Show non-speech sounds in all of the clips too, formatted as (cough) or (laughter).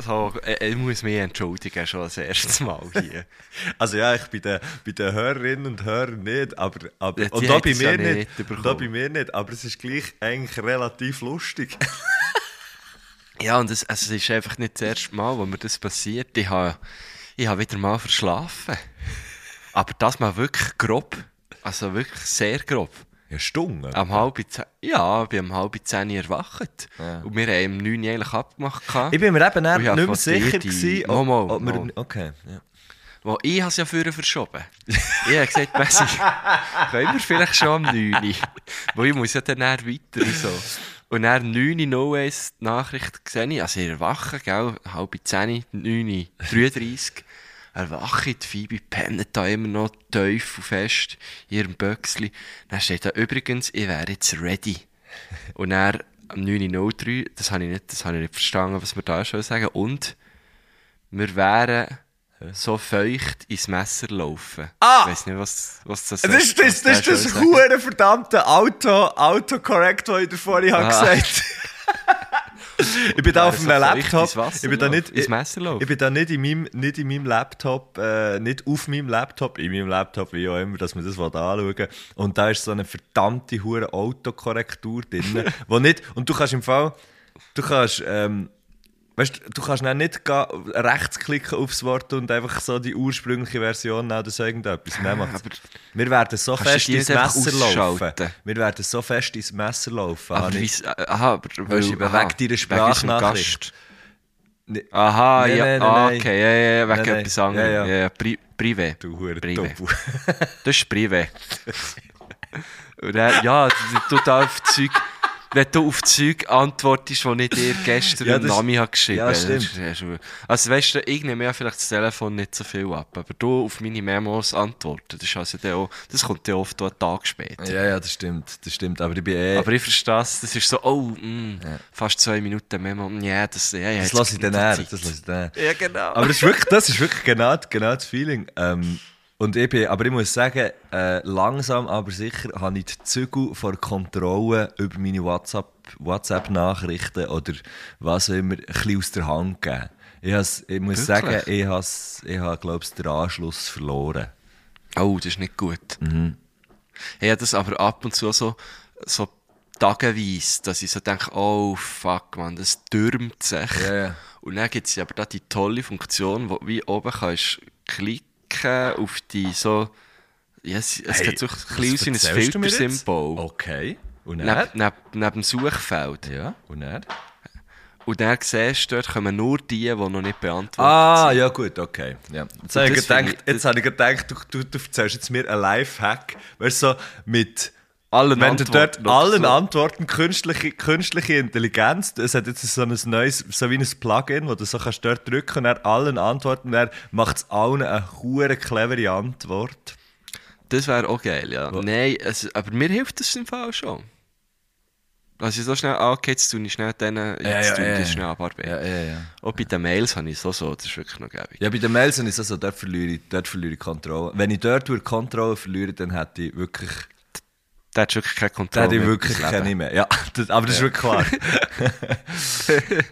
So, äh, ich muss mich entschuldigen, schon das erste Mal hier. (laughs) Also ja, ich bei den, bei den Hörerinnen und Hörern nicht, aber, aber Ja, und da bei mir ja nicht, nicht da bei mir nicht, aber es ist gleich eigentlich relativ lustig. (laughs) Ja, und es, also, es ist einfach nicht das erste Mal, wo mir das passiert. Ich habe, ich habe wieder mal verschlafen. Aber das mal wirklich grob. Also wirklich sehr grob. Ja, Stunden. Am halb ja, ich bin um halb zehn erwacht. Und wir haben um neun eigentlich abgemacht. gehabt. Ich bin mir eben nicht mehr sicher gewesen, Mal, mal, ob wir... mal. Okay, ja. Wo ich habe es ja früher verschoben. ich habe gesagt, (laughs) Messi, können wir vielleicht schon am 9 Uhr? Wo ich muss ja dann weiter und so. Und dann 9 Uhr 01 die Nachricht gesehen, also ich erwache, gell, halb 10, 9 Uhr 33. Erwache, die Phoebe pennt da immer noch tief und fest in ihrem Böckchen. Dann steht da übrigens, ich wäre jetzt ready. Und dann am 9.03 das habe ich nicht, das habe ich nicht verstanden, was wir da schon sagen. Und wir wären so feucht ins Messer laufen. Ah! Ich weiss nicht, was, was das Das ist das, das, ist das ist hure verdammte Auto, Autocorrect, das ich dir vorhin habe Ah. gesagt (laughs) (laughs) (laughs) Ich bin da auf so einem feucht Laptop. Wasser Ich bin da nicht, ich, ich bin da nicht in meinem, nicht in meinem Laptop, äh, nicht auf meinem Laptop, in meinem Laptop, wie auch immer, dass man das anschauen. Und da ist so eine verdammte hure Autokorrektur drin, (laughs) wo nicht, und du kannst im Fall, du kannst, ähm, Weißt du, du kannst dann nicht rechtsklicken aufs Wort und einfach so die ursprüngliche Version nehmen oder so irgendetwas. Nein, macht's. aber wir werden so fest ins Messer laufen. Wir werden so fest ins Messer laufen. Aber ich- aha, aber weil, du, wegen aha, deiner wegen Sprachnachricht. unserem Gast. Nee. Aha, Nein, ja, nein, ah, nein, okay, ja, ja, ja, wegen nein. etwas anderem. Ja, Ja, ja. Pri Privé. Du hure Privé. (laughs) Das ist Privé. (laughs) Dann, ja, da auf Zeug, wenn du auf Zeug antwortest, die ich dir gestern Ja, das- Nami habe geschrieben ja, habe. stimmt. Also weißt du, ich nehme ja vielleicht das Telefon nicht so viel ab, aber du auf meine Memos antworten, das, ist also auch, das kommt ja oft einen Tag später. ja, ja, das stimmt. Das stimmt. Aber ich bin eh. Aber ich verstehe es, das ist so, oh, mh, fast zwei Minuten Memo, mm, ja, das, ja, ja, das jetzt lasse ich dann genug her. Zeit. Das lasse ich dann her. Ja, genau. Aber das ist wirklich, das ist wirklich genau, genau das Feeling. Ähm, und ich bin, aber ich muss sagen, äh, langsam aber sicher habe ich die Zügel vor Kontrolle über meine WhatsApp, WhatsApp-Nachrichten oder was auch immer ein bisschen aus der Hand gegeben. Ich, has, ich muss Wirklich? sagen, ich habe, ich habe glaube ich, den Anschluss verloren. Oh, das ist nicht gut. Mhm. Ich habe das aber ab und zu so, so tageweise, dass ich so denke, oh fuck man, das türmt sich. Ja. Und dann gibt es aber da die tolle Funktion, wo wie oben kannst klicken auf die so, ja, es, es Hey, sieht so ein bisschen aus wie ein? Filtersymbol. Okay. Und Neben, er? neben, neben dem Suchfeld. Ja, und er? Und dann siehst du, dort kommen nur die, die noch nicht beantwortet Ah, sind. ja gut, okay. Ja. Jetzt habe ich, gedacht, ich- jetzt habe ich gedacht, du, du, du erzählst jetzt mir einen Lifehack, weißt du, so mit Allen wenn du dort Antworten noch allen so. Antworten künstliche, künstliche Intelligenz, es hat jetzt so ein neues, so wie ein Plugin, wo du so kannst dort drücken und er allen Antworten, er macht es allen eine hure clevere Antwort. Das wäre auch geil, ja. Nein, also, aber mir hilft das im Fall schon. Also so schnell, ah, okay, jetzt tue ich schnell denen, jetzt ja, tue ich ja, das ja. schnell abarbeiten. ja, ja. Auch bei den Mails habe ich so so, das ist wirklich noch gäbig. Ja, bei den Mails ist es so, dort verliere ich, dort verliere ich Kontrolle. Wenn ich dort Kontrolle verliere, dann hätte ich wirklich, Da hast du wirklich keine Kontrolle hätte ich mehr wirklich keine mehr. Ja, das, aber das ist wirklich klar. (laughs)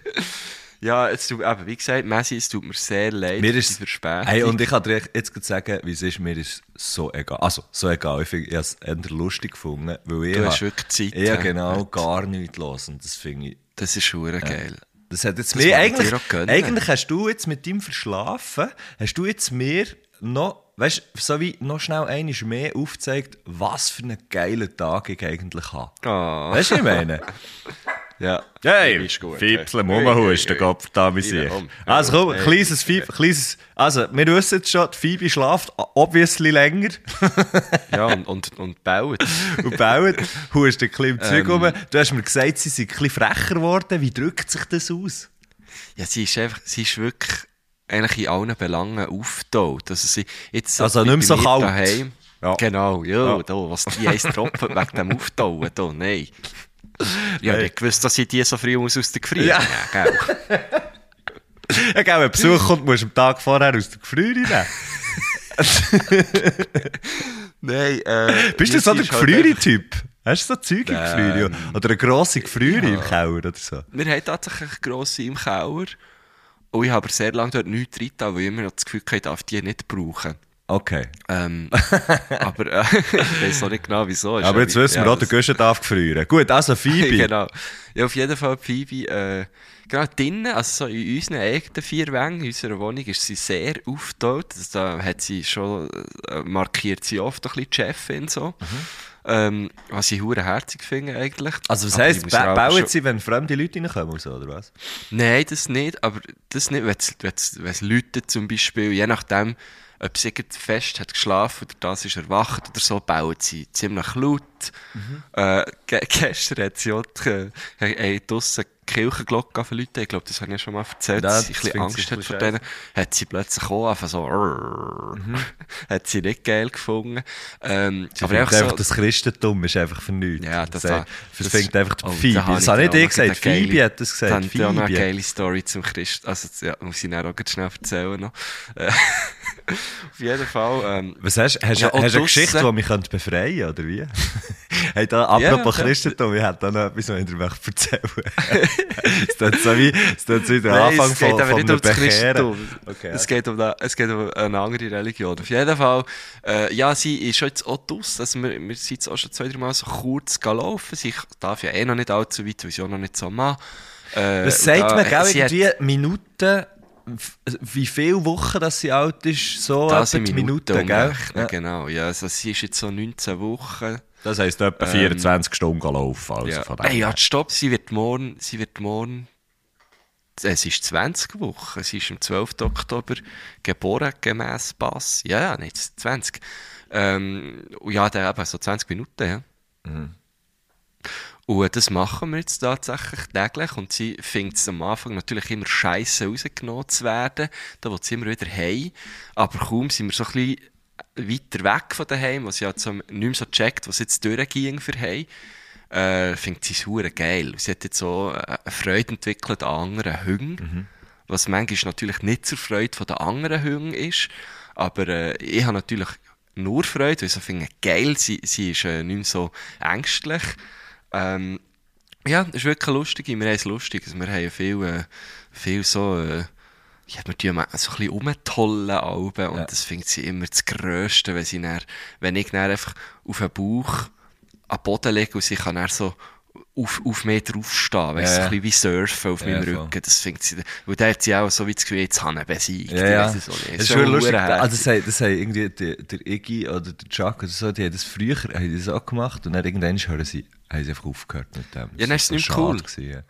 Ja, es tut, eben, wie gesagt, Messi, es tut mir sehr leid Mir ist die Verspätung. Hey, und ich kann dir jetzt sagen, wie es ist, mir ist so egal. Also, so egal. Ich, ich habe es eher lustig gefunden, weil ich Du hast wirklich Zeit, Ja, genau, Heute. gar nichts los. Und das finde ich... Das ist schon geil. Das hat jetzt Das mir eigentlich, eigentlich hast du jetzt mit dem Verschlafen, hast du jetzt mir noch, weißt du, so wie noch schnell einmal mehr aufgezeigt, was für einen geilen Tag ich eigentlich habe. Ah. Weißt du, ich meine? (laughs) Ja. Hey, Ist gut, Fipsle, hey. Mummenhusten, Hey, hey, Gott verdammt sich. Also komm, Hey. kleines Fieb, kleines, also wir wissen jetzt schon, die Phoebe schlaft obviously länger (laughs) Ja, und, und, und baut. (laughs) und baut, hust ein bisschen im Zeug Ähm. rum. Du hast mir gesagt, sie sind ein bisschen frecher geworden. Wie drückt sich das aus? Ja, sie ist einfach, sie ist wirklich eigentlich in allen Belangen auftaut. Also, sie, jetzt Also nicht mehr so kalt. Daheim, Ja. Genau, ja, Ja. Da, was die eins tropfen wegen dem Auftauen, da, nein. Ja, Hey. ich gewusst, dass ich die so früh muss aus der Gefrier Ja. ja. gell? (laughs) Ja, gell, wenn Besuch kommt, musst du am Tag vorher aus der Gefriere nehmen. (laughs) Nein, äh, Bist du ja, so der Gefriere-Typ? Hast du so Zeug im Ähm, Gefriere? Oder eine grosse Gefriere im Keller oder so? Wir haben tatsächlich eine grosse im Keller. Und ich habe aber sehr lange dort nichts drin, weil ich immer noch das Gefühl hatte, ich darf die nicht brauchen. Okay. Ähm, (laughs) aber äh, (laughs) ich weiß auch nicht genau, wieso. Ist Aber jetzt wissen wir ja, auch, der Guschen darf gefrieren. Gut, also (laughs) Phoebe. genau. Ja, auf jeden Fall Phoebe, äh, genau drinnen, also so in unseren eigenen vier Wängen, in unserer Wohnung, ist sie sehr aufgetaut. Also da hat sie schon, äh, markiert sie oft ein bisschen die Chefin so. Ähm, was ich hure herzig finde eigentlich. Mhm. Also was Aber heisst, ba bauen sie, wenn fremde Leute reinkommen oder so, oder was? Nein, das nicht, aber das nicht, wenn es- läutet zum Beispiel, je nachdem, ob sie fest hat geschlafen oder das ist erwacht oder so, bauen sie ziemlich laut. Äh, ge (laughs) gestern hat sie auch die, äh, äh, Kirchenglocke verläutet, ich glaube, das habe ich ja schon mal erzählt, Ja, dass sie ein das bisschen Angst hat vor denen, hat sie plötzlich auch einfach so, (laughs) hat sie nicht geil gefunden. Ähm, Sie aber einfach einfach, so, das Christentum ist einfach nichts. Ja, das- das, das- findet einfach die oh, Phoebe. habe Das habe nicht dir ich noch gesagt, Phoebe hat das gesagt. Habe ich auch noch eine geile Story zum Christ. Also, ja, muss ich dann auch ganz schnell erzählen noch. Äh, (laughs) Auf jeden Fall. Ähm, Was hast, hast, Ja, hast du eine Geschichte, die mich könnte befreien könnte, oder wie? (laughs) hey, da, apropos ja. Christentum, ich hätte da noch etwas, was ich dir erzählen Es tut so wie, es tut so wie der Nein, Anfang es geht von, aber von nicht um das. Christentum. Okay, es, geht um, da- es geht um eine andere Religion. Auf jeden Fall, äh, ja, sie ist schon jetzt auch draus. Also wir, wir sind jetzt auch schon zwei, drei Mal so kurz gelaufen. Sie darf ja eh noch nicht allzu weit, weil sie auch noch nicht so machen. Äh, Das sagt da- man, gell, sie hat- irgendwie Minuten, wie viele Wochen dass sie alt ist, so Da etwa sind die Minuten, Minuten, gell? Ja. genau. Ja, also sie ist jetzt so 19 Wochen. Das heisst etwa 24 Stunden laufen. Also ja. von Hey, ja, stopp, sie wird morgen, sie wird morgen, es ist 20 Wochen, sie ist am 12. Oktober geboren, gemäss Pass. Ja, ja, nicht 20. Ähm, ja, dann eben so 20 Minuten, ja. Und das machen wir jetzt tatsächlich täglich. Und sie findet es am Anfang natürlich immer scheiße rausgenommen zu werden. Da will sie immer wieder heim. Aber kaum sind wir so ein bisschen weiter weg von daheim, was sie halt so nicht mehr so checkt, was jetzt durchging für heim, äh, findet sie es geil. Sie hat jetzt so äh, eine Freude entwickelt an anderen Hüngen. Was manchmal natürlich nicht zur Freude von den anderen Hüngen ist. Aber äh, ich habe natürlich nur Freude, weil ich so finde, geil, sie, sie ist äh, nicht mehr so ängstlich. Ähm, ja, es ist wirklich lustig. Wir haben es lustig. Also wir haben viel, äh, viel so, äh, ja, wir tun so ein bisschen rumtollen Alben und das findet sie immer das Grösste, wenn sie dann, wenn ich dann einfach auf den Bauch am Boden lege und sie kann dann so auf, auf mich draufstehen, weißt, Ja, so ein bisschen wie surfen auf Ja, meinem voll. Rücken, das findet sie, weil da hat sie auch so wie das Gefühl, jetzt habe ich ihn besiegt. Ja, ja. Das ist schon lustig. Also, das haben, das haben irgendwie der, der Iggy oder der Chuck oder so, die haben das früher haben das auch gemacht und dann irgendwann hören sie, haben sie einfach aufgehört mit dem. Ja, dann ist es so nicht mehr cool. Gewesen,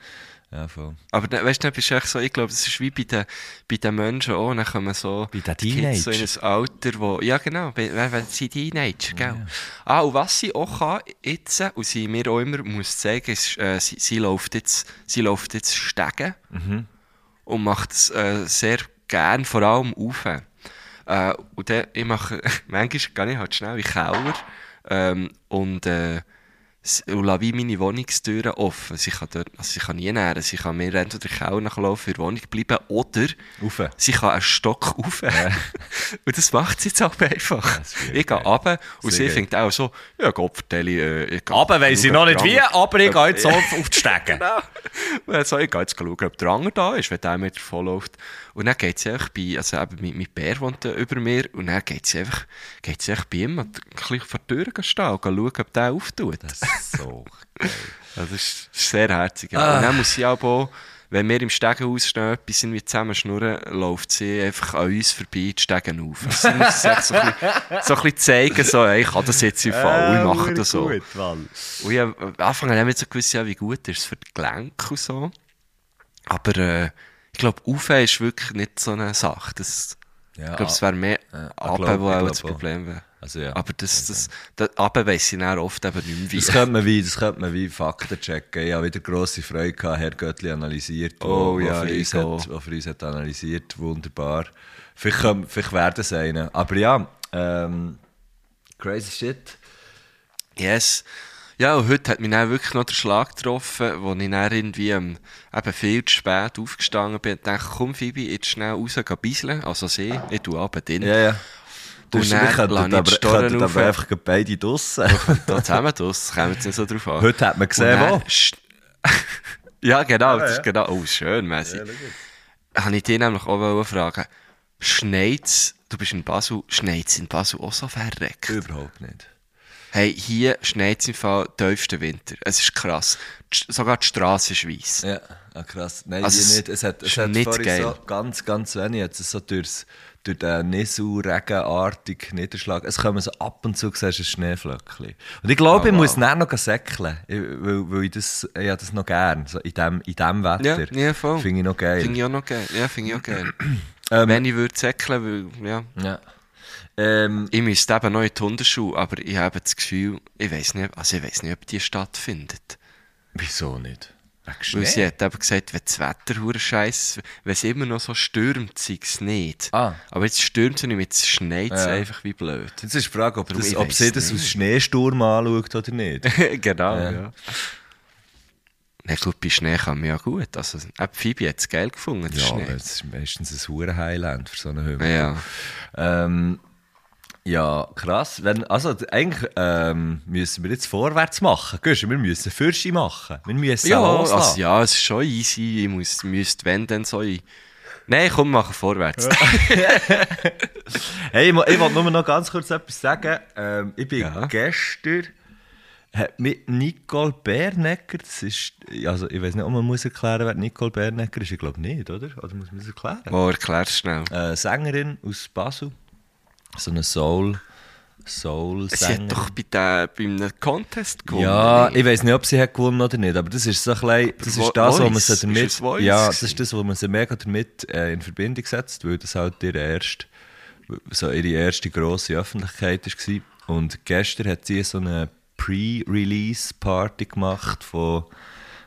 ja. Ja, voll. Aber dann, weißt du, dann bist du echt so, ich glaube, das ist wie bei den, bei den Menschen auch, dann kommen so Bei den Kids so in ein Alter, wo, ja genau, wenn sie Teenager, gell. Ah, und was sie auch kann jetzt, und sie mir auch immer muss zeigen, ist, äh, sie, sie läuft jetzt, sie läuft jetzt Stegen und macht es äh, sehr gern, vor allem auf. Äh, und dann, ich mache, (laughs) manchmal gehe ich halt schnell in den Keller ähm, und, äh, und lasse wie meine Wohnungstüren offen. Sie kann, dort, also sie kann nie nähren, sie kann mir entweder Keller nachlaufen, in der Wohnung bleiben oder Rauf. sie kann einen Stock rauf. (laughs) und das macht sie jetzt auch einfach. Ich gehe runter und sie geil. findet auch so, ja Gott, vertelle äh, ich gehe- Aber weiss ich noch nicht wie, aber ich gehe jetzt so (laughs) auf die Stege. Genau. Und dann so, ich gehe jetzt schauen, ob der andere da ist, wenn der mir davon läuft. Und dann geht sie einfach bei, also eben, mein, mein Bär wohnt da über mir, und dann geht sie einfach, geht sie einfach bei ihm und ein bisschen vor der Tür stehen und schauen, ob der auftut. Das ist so geil. Also das ist, das ist sehr herzig. ja. Ah. Und dann muss aber auch, wenn wir im Stegenhaus stehen, etwas irgendwie zusammen schnurren, läuft sie einfach an uns vorbei, die Stegen auf. Also sie muss es echt so ein bisschen, so ein bisschen zeigen, so, hey, ich kann das jetzt im Fall, ich mache das so. Gut, Mann. Und ich, am Anfang haben wir so gewusst, ja, wie gut ist es für die Gelenke und so. Aber äh, ich glaube, Aufhören ist wirklich nicht so eine Sache. Das, Ja, ich glaube, es wäre mehr ja, glaub- wo auch das. Problem wäre. Also ja. Aber das, das, das, aber weiss ich dann oft eben nicht mehr Das wie. könnte man wie, das könnte man wie Fakten checken. Ich habe wieder grosse Freude gehabt, Herr Göttli analysiert, wo, Oh wo ja, für uns auch. hat, wo für uns hat analysiert, wunderbar. Vielleicht, können, vielleicht werden es einen. Aber ja, ähm, crazy shit. Yes. Ja, und heute hat mich dann wirklich noch der Schlag getroffen, wo ich dann irgendwie ähm, eben viel zu spät aufgestanden bin und dachte, komm Phoebe, jetzt schnell raus, geh bisseln. Also sie, ich tue aber drin. Ja, ja. Du hast die aber, einfach beide draussen. Da zusammen das, kommen wir jetzt nicht so drauf an. Heute hat man gesehen, wo. (laughs) ja, genau, das ja. ist genau. Oh, schön, Messi. Habe ich dich nämlich auch fragen, schneit's, du bist in Basel, schneit's in Basel auch so verreckt? Überhaupt nicht. Hey, hier schneit's im Fall tiefsten Winter. Es ist krass. Sogar die Straße ist weiss. Ja, ah, krass. Nein, Also es nicht. Es hat, es ist hat nicht geil. so ganz, ganz wenig. Jetzt so durchs, durch den Nisu-regenartigen Niederschlag. Es kommen so ab und zu siehst du ein Schneeflöckchen. Und ich glaube, Oh, ich wow. muss dann noch säckeln. Weil, weil ich das, ich das noch gern. So in dem, in dem Wetter. Ja, ja, voll. Finde ich noch geil. Finde ich auch noch geil. Ja, finde ich auch geil. (clears throat) Ähm, Wenn ich würde säckeln, weil, ja. ja. Ähm, Ich müsste eben noch in die Hundeschule, aber ich habe das Gefühl, ich weiß nicht, also ich weiß nicht, ob die stattfindet. wieso nicht? Weil Schnee? sie hat eben gesagt, wenn das Wetter hure scheiße, wenn es immer noch so stürmt, sei es nicht. Ah. Aber jetzt stürmt es nicht, jetzt schneit es Ja. einfach wie blöd. Jetzt ist die Frage, ob, das, ich ob sie das nicht. aus Schneesturm anschaut oder nicht. (laughs) genau, Ja. ja. Na gut, bei Schnee kann man ja gut. Also, auch Phoebe hat es geil gefunden, ja, Schnee. es ist meistens ein hure Highland für so einen Hügel. Ja. Ähm, ja, krass. Wenn, also eigentlich ähm, müssen wir jetzt vorwärts machen. Gehst du, wir müssen Fürsche machen. Wir müssen Ja, also, ja, es ist schon easy. Ich muss, müsste, wenn, dann so ein... Nein, komm, machen vorwärts. (laughs) Hey, ich, ich wollte nur noch ganz kurz etwas sagen. Ähm, ich bin Ja. gestern hat mit Nicole Bernecker, das ist, also ich weiß nicht, ob man muss erklären, wer Nicole Bernecker ist. Ich glaube nicht, oder? Oder muss man das erklären? Oh, erklär's schnell. Äh, Sängerin aus Basel. So eine Soul, Soul Sie hat doch bei, der, bei einem Contest gewonnen. Ja, ich weiß nicht, ob sie hat gewonnen oder nicht, aber das ist so ein bisschen, das ist das, wo man sie damit, ja, das ist das, wo man sie mega damit äh, in Verbindung setzt, weil das halt ihre erste, so ihre erste grosse Öffentlichkeit war. Und gestern hat sie so eine Pre-Release-Party gemacht von,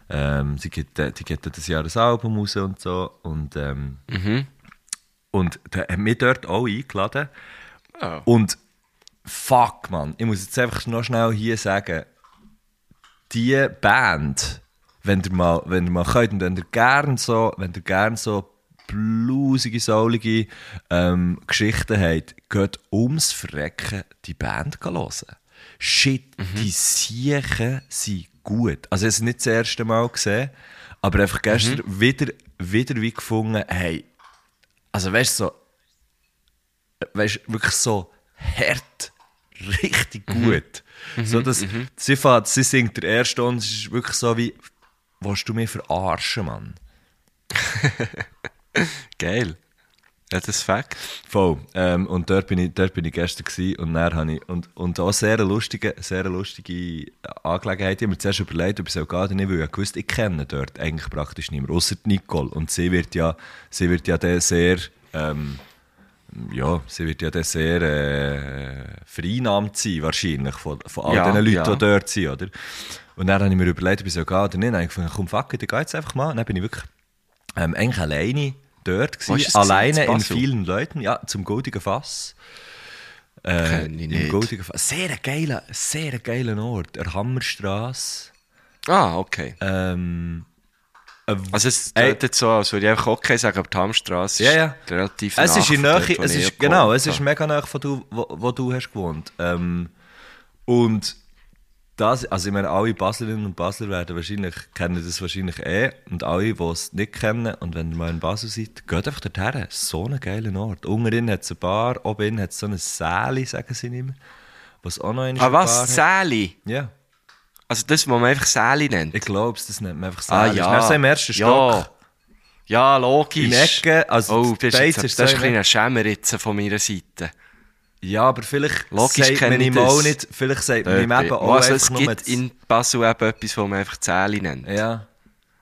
ähm, sie gibt, äh, die gibt das Jahr ein Album raus und so und, ähm, Mhm. und da hat mich dort auch eingeladen. Ah. Und fuck, man, ich muss jetzt einfach noch schnell hier sagen, die Band, wenn ihr mal, wenn ihr mal könnt, und wenn ihr gern so, wenn ihr gern so blusige, soulige ähm, Geschichten habt, geht ums Verrecken die Band hören. Shit, die Siechen sind gut. Also ich habe es nicht das erste Mal gesehen, aber einfach gestern wieder, wieder wie gefunden, hey, also weißt du, so, weißt, wirklich so hart, richtig gut. so, dass, sie, fährt, sie singt der erste und es ist wirklich so wie, willst du mich verarschen, Mann? (laughs) Geil. Ja, das ist Fakt. Voll. Ähm, und dort bin ich, dort bin ich gestern gewesen und dann habe ich, und, und auch sehr eine lustige, sehr lustige Angelegenheit. Ich habe mir zuerst überlegt, ob ich soll gehen oder nicht, weil ich wusste, ich kenne dort eigentlich praktisch niemand, außer Nicole. Und sie wird ja, sie wird ja sehr, ähm, ja, sie wird ja dann sehr äh, vereinnahmt sein, wahrscheinlich, von, von all Ja, den Leuten, ja. die dort sind, oder? Und dann habe ich mir überlegt, ob ich soll gehen oder nicht. Dann habe ich gedacht, komm, fuck it, ich gehe jetzt einfach mal. Und dann bin ich wirklich ähm, eigentlich alleine dort gewesen, alleine? In vielen Leuten, ja, zum Goldigen Fass. Äh, Im nicht. Goldigen Fass. Sehr geiler, sehr geiler Ort. Der Hammerstrasse. Ah, okay. Ähm, äh, Also es jetzt so, als würde ich einfach okay sagen, aber die Hamstrasse Ja, ja. ist relativ es ist in Nähe, dort, wo es ist, genau, es ist mega nah von du, wo, wo du hast gewohnt. Ähm, und das, also ich meine, alle Baslerinnen und Basler werden wahrscheinlich, kennen das wahrscheinlich eh. Und alle, die es nicht kennen, und wenn ihr mal in Basel seid, geht einfach dorthin. So ein geiler Ort. Unten hat es eine Bar, oben hat es so eine Säle, sagen sie nicht mehr. Was auch noch eine Ah, was? Säli? Ja, Also das, was man einfach Säli nennt? ich glaube das nennt man einfach ah, Säle. ja. Das ist so im ersten ja. Stock. Ja, logisch. In Ecke, also oh, das ist, jetzt, ist das so ist in ein ein Schämeritze von meiner Seite. Ja, aber vielleicht Logisch sagt man ihm auch nicht, vielleicht sagt man ihm eben auch also, es gibt in Basel eben etwas, was man einfach Säli nennt. Ja.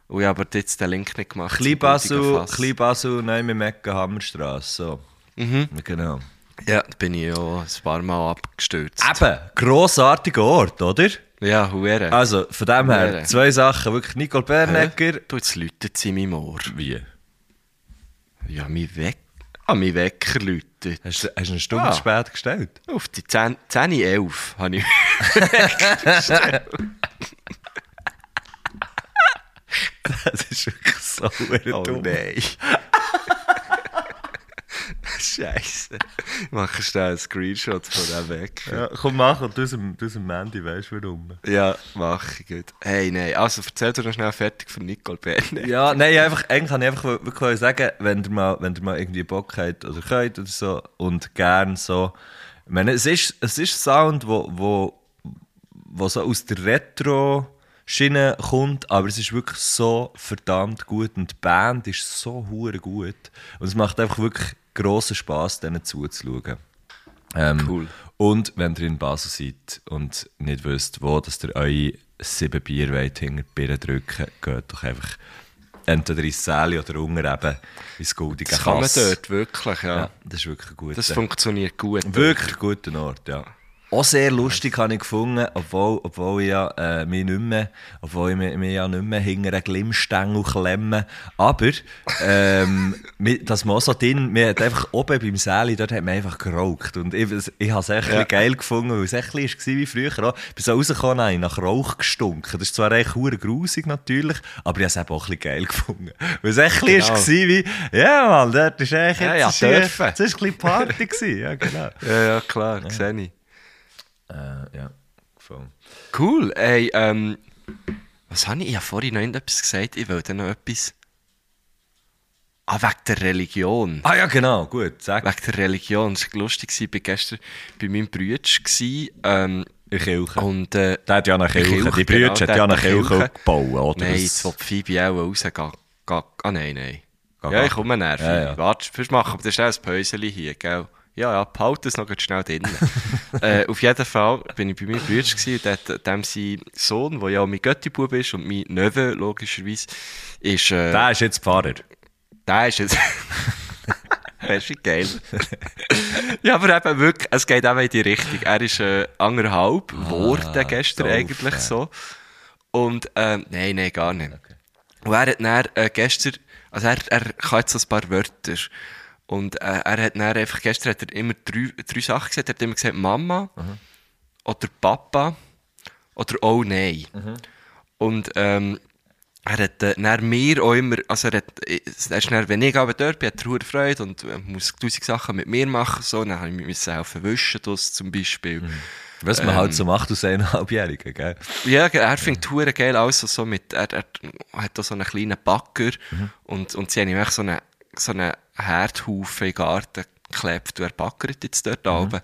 Und ich habe aber jetzt den Link nicht gemacht. Fass. Klein Basel, nein, mit Mecca Hammerstrasse, so. Mhm. Genau. Ja, da bin ich ja ein paar Mal abgestürzt. Eben, grossartiger Ort, oder? Ja, hure. Also, von dem her, Hure. zwei Sachen. Wirklich, Nicole Bernecker. Du, jetzt läutet es in meinem Ohr. Wie? Ja, mein Wecker. Ah, mein Wecker läutet. Hast du, hast du eine Stunde Ah. spät gestellt? Auf die 10, 10 11 habe ich. (laughs) Das ist wirklich so Oh dumm. nein. Scheiße. Ich mache schnell einen Screenshot von dem Wecker. Ja, komm, mach und du aus dem, Mandy, weißt du warum? Ja, mache ich gut. Hey, nein. Also, erzähl dir noch schnell fertig von Nicole Berne. Ja, nein, einfach, eigentlich kann ich einfach wirklich sagen, wenn ihr mal, wenn ihr mal irgendwie Bock habt oder könnt oder so und gern so. Ich meine, es ist, es ist Sound, wo, wo, wo so aus der Retro-Schiene kommt, aber es ist wirklich so verdammt gut und die Band ist so hure gut. Und es macht einfach wirklich grossen Spass, denen zuzuschauen. Ähm, Cool. Und wenn ihr in Basel seid und nicht wisst, wo dass ihr eure sieben Bier wollt, hinter die Birne drücken, geht doch einfach entweder ins Säli oder unten eben ins goldige Das kann man dort wirklich, ja. Ja, das ist wirklich gut. Das funktioniert gut. Wirklich guter Ort, ja. Auch sehr lustig habe ich gefunden, obwohl, obwohl ich ja, äh, mich nicht mehr, obwohl ich mich, mich ja nicht mehr hinter einen Glimmstängel klemme. Aber, ähm, mi- das mal so drin, mir hat einfach oben beim Säli, dort hat man einfach geraucht. Und ich, ich habe es echt bisschen geil gefunden, weil es echt war wie früher auch. Ich bin so rausgekommen, habe ich nach Rauch gestunken. Das ist zwar echt hure grusig natürlich, aber ich habe es eben auch ein bisschen geil gefunden. Weil es echt Genau. war wie, ja man, dort ist echt Ja, jetzt, ja, ist, das ist ein bisschen Party (laughs) gewesen. Ja, genau. Ja, ja, klar, sehe ich. Äh, ja, voll. Cool, ey, ähm, was habe ich? Ich habe vorhin noch etwas gesagt, ich wollte noch etwas. Ah, wegen der Religion. Ah ja, genau, gut, sag. Wegen der Religion. Es war lustig, ich war gestern bei meinem gewesen, Ähm, In Kirche. und, äh, der hat ja eine Kirche, Kirche, die Brüder genau, hat ja eine Kirche Kirche. gebaut, oder? nein, jetzt will Phoebe auch rausgehen. Ah, nein, nein. Ga, ja, ich komme näher. Ja, ja. Warte, machen wir schnell ein Päuschen hier, gell? Ja, ja, behalte es noch schnell drin. (laughs) äh, auf jeden Fall bin ich bei meinem Bruder und dort, dem sein Sohn, der ja auch mein Göttibub ist und mein Neffe, logischerweise, ist... Äh, Der ist jetzt Pfarrer. der ist jetzt... (laughs) Das ist geil. (laughs) ja, aber eben wirklich, es geht eben in die Richtung. Er ist äh, anderthalb geworden gestern doof, eigentlich ja. so. Und, ähm, nein, nein, gar nicht. Und er hat dann äh, gestern, also er, er kann jetzt so ein paar Wörter. Und äh, er hat dann einfach, gestern hat er immer drei, drei Sachen gesagt. Er hat immer gesagt Mama oder Papa oder Oh nein. Und ähm, er hat äh, dann mir auch immer, also er, hat, er ist dann, wenn ich aber dort bin, hat er hohe Freude und äh, muss tausend Sachen mit mir machen. So. Dann habe ich mich helfen wischen, das zum Beispiel. Was man halt so macht aus eineinhalbjährigen, gell? Ja, er findet Touren geil aus, so mit, er, er hat da so einen kleinen Bagger und, und sie haben ihm echt so einen, so einen Herdhaufen im Garten geklebt und er baggert jetzt dort oben.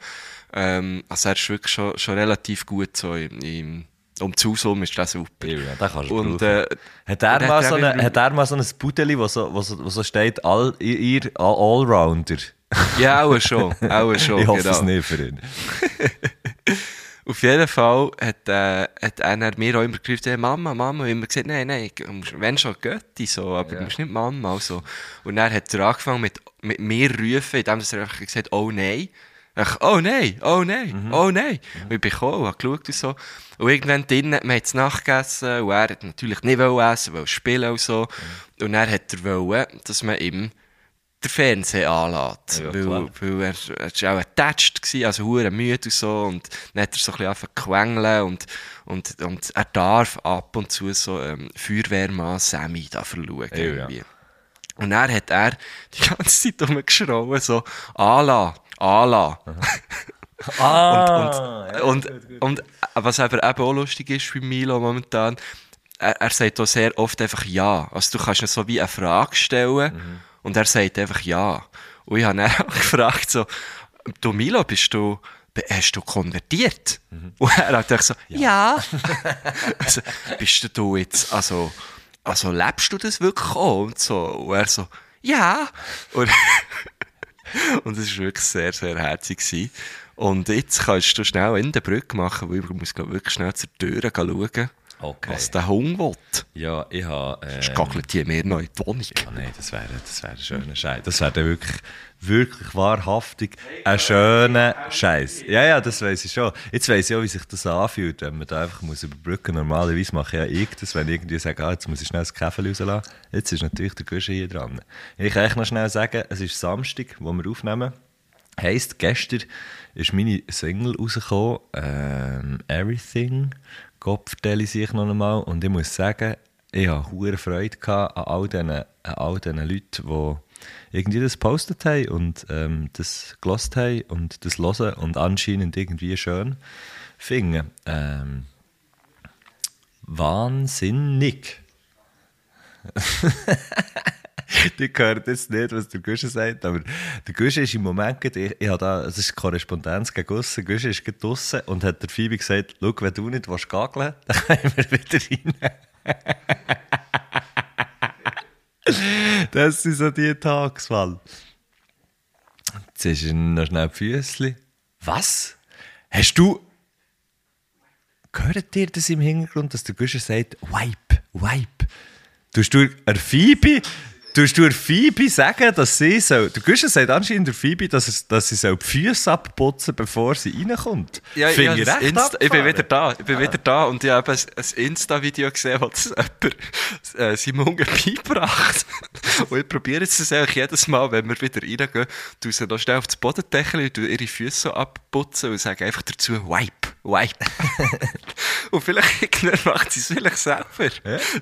Ähm, also er ist wirklich schon, schon relativ gut so im, im um zu Haus ist das super. Ja, den kannst du Und, äh, Hat er, mal so eine, hat er mal so ein Pudeli, wo so, wo so, wo so steht, all, ihr, ihr all- Allrounder? Ja, auch schon, auch schon, (laughs) ich hoffe genau. es nicht für ihn. (laughs) Auf jeden Fall hat, äh, hat einer mir auch immer gerufen, hey, Mama, Mama, und immer gesagt, nein, nein, wenn schon Götti, so, aber du musst nicht Mama, also. Und dann hat er angefangen mit, mit mir rufen, indem er einfach gesagt oh nein. Ich, oh nein, oh nein, oh nein. Und ich bin gekommen und habe geschaut und so. Und irgendwann drinnen, wir haben es nachgegessen und er hat natürlich nicht essen, wollte spielen und so. Und dann hat er wollen, dass man ihm den Fernseher anlässt. Ja, weil, weil er, er war auch attached, gewesen, also hure müde und so. Und dann hat er so ein bisschen angefangen quengeln und, und, und er darf ab und zu so ähm, Feuerwehrmann Sammy da verschauen. Ja, ja. irgendwie. Und dann hat er die ganze Zeit rumgeschrien, so, Ala, Ala. (laughs) Ah, Und, und was aber eben auch lustig ist bei Milo momentan, er, er sagt auch sehr oft einfach Ja. Also du kannst ihm so wie eine Frage stellen und er sagt einfach Ja. Und ich habe dann (laughs) auch gefragt so, du Milo, bist du, hast du konvertiert? Und er hat so, ja. (laughs) also, bist du jetzt, also, also lebst du das wirklich auch? Und so. Und er so, ja. Und, (laughs) und es war wirklich sehr, sehr herzig. Gewesen. Und jetzt kannst du schnell in der Brücke machen, weil ich muss glaub, wirklich schnell zur Tür schauen. Okay. was der Hund will. Ja, ich habe... Äh, Gackelt die mir noch in die Wohnung. Ja, nein, das wäre das wär ein schöner Scheiß. Das wäre wirklich, wirklich wahrhaftig ein schöner Scheiß. Ja, ja, das weiß ich schon. Jetzt weiß ich auch, wie sich das anfühlt, wenn man da einfach muss überbrücken muss. Normalerweise mache ich ja ich das, wenn ich irgendwie sage, ah, jetzt muss ich schnell das Käfer rauslassen. Jetzt ist natürlich der Guschen hier dran. Ich kann echt noch schnell sagen, es ist Samstag, wo wir aufnehmen. Heisst, gestern ist meine Single rausgekommen, ähm, Everything. Gott vertelle ich noch einmal. Und ich muss sagen, ich hatte hohe Freude an all diesen, an all diesen Leuten, die irgendwie das gepostet haben und ähm, das gelost haben und das hören und anscheinend irgendwie schön finden. Ähm, wahnsinnig. (laughs) (laughs) Die hört jetzt nicht, was der Gusche sagt, aber der Gusche ist im Moment, ich, ich habe da, es ist Korrespondenz gegen aussen, Gusche ist draussen und hat der Phoebe gesagt, schau, wenn du nicht willst gageln (laughs) dann können wir wieder rein. (laughs) das sind so die Tagesfall. Jetzt ist er noch schnell die Füßchen. Was? Hast du... Hört ihr das im Hintergrund, dass der Gusche sagt, wipe, wipe? Tust du der Phoebe, tust du der Phoebe sagen, dass sie soll... Der Gusche sagt anscheinend der Phoebe, dass, es, dass sie soll die Füße abputzen bevor sie reinkommt. Ja, ich, das recht Insta, ich bin wieder da. Ich bin wieder da und ich habe ein, ein Insta-Video gesehen, wo das jemand äh, seinem Hund beibracht. (laughs) Und ich probiere jetzt das eigentlich jedes Mal, wenn wir wieder reingehen, tue sie noch schnell auf das Bodendeckel und ihre Füße so abputzen und sage einfach dazu, wipe, wipe. (laughs) und vielleicht macht sie es vielleicht selber.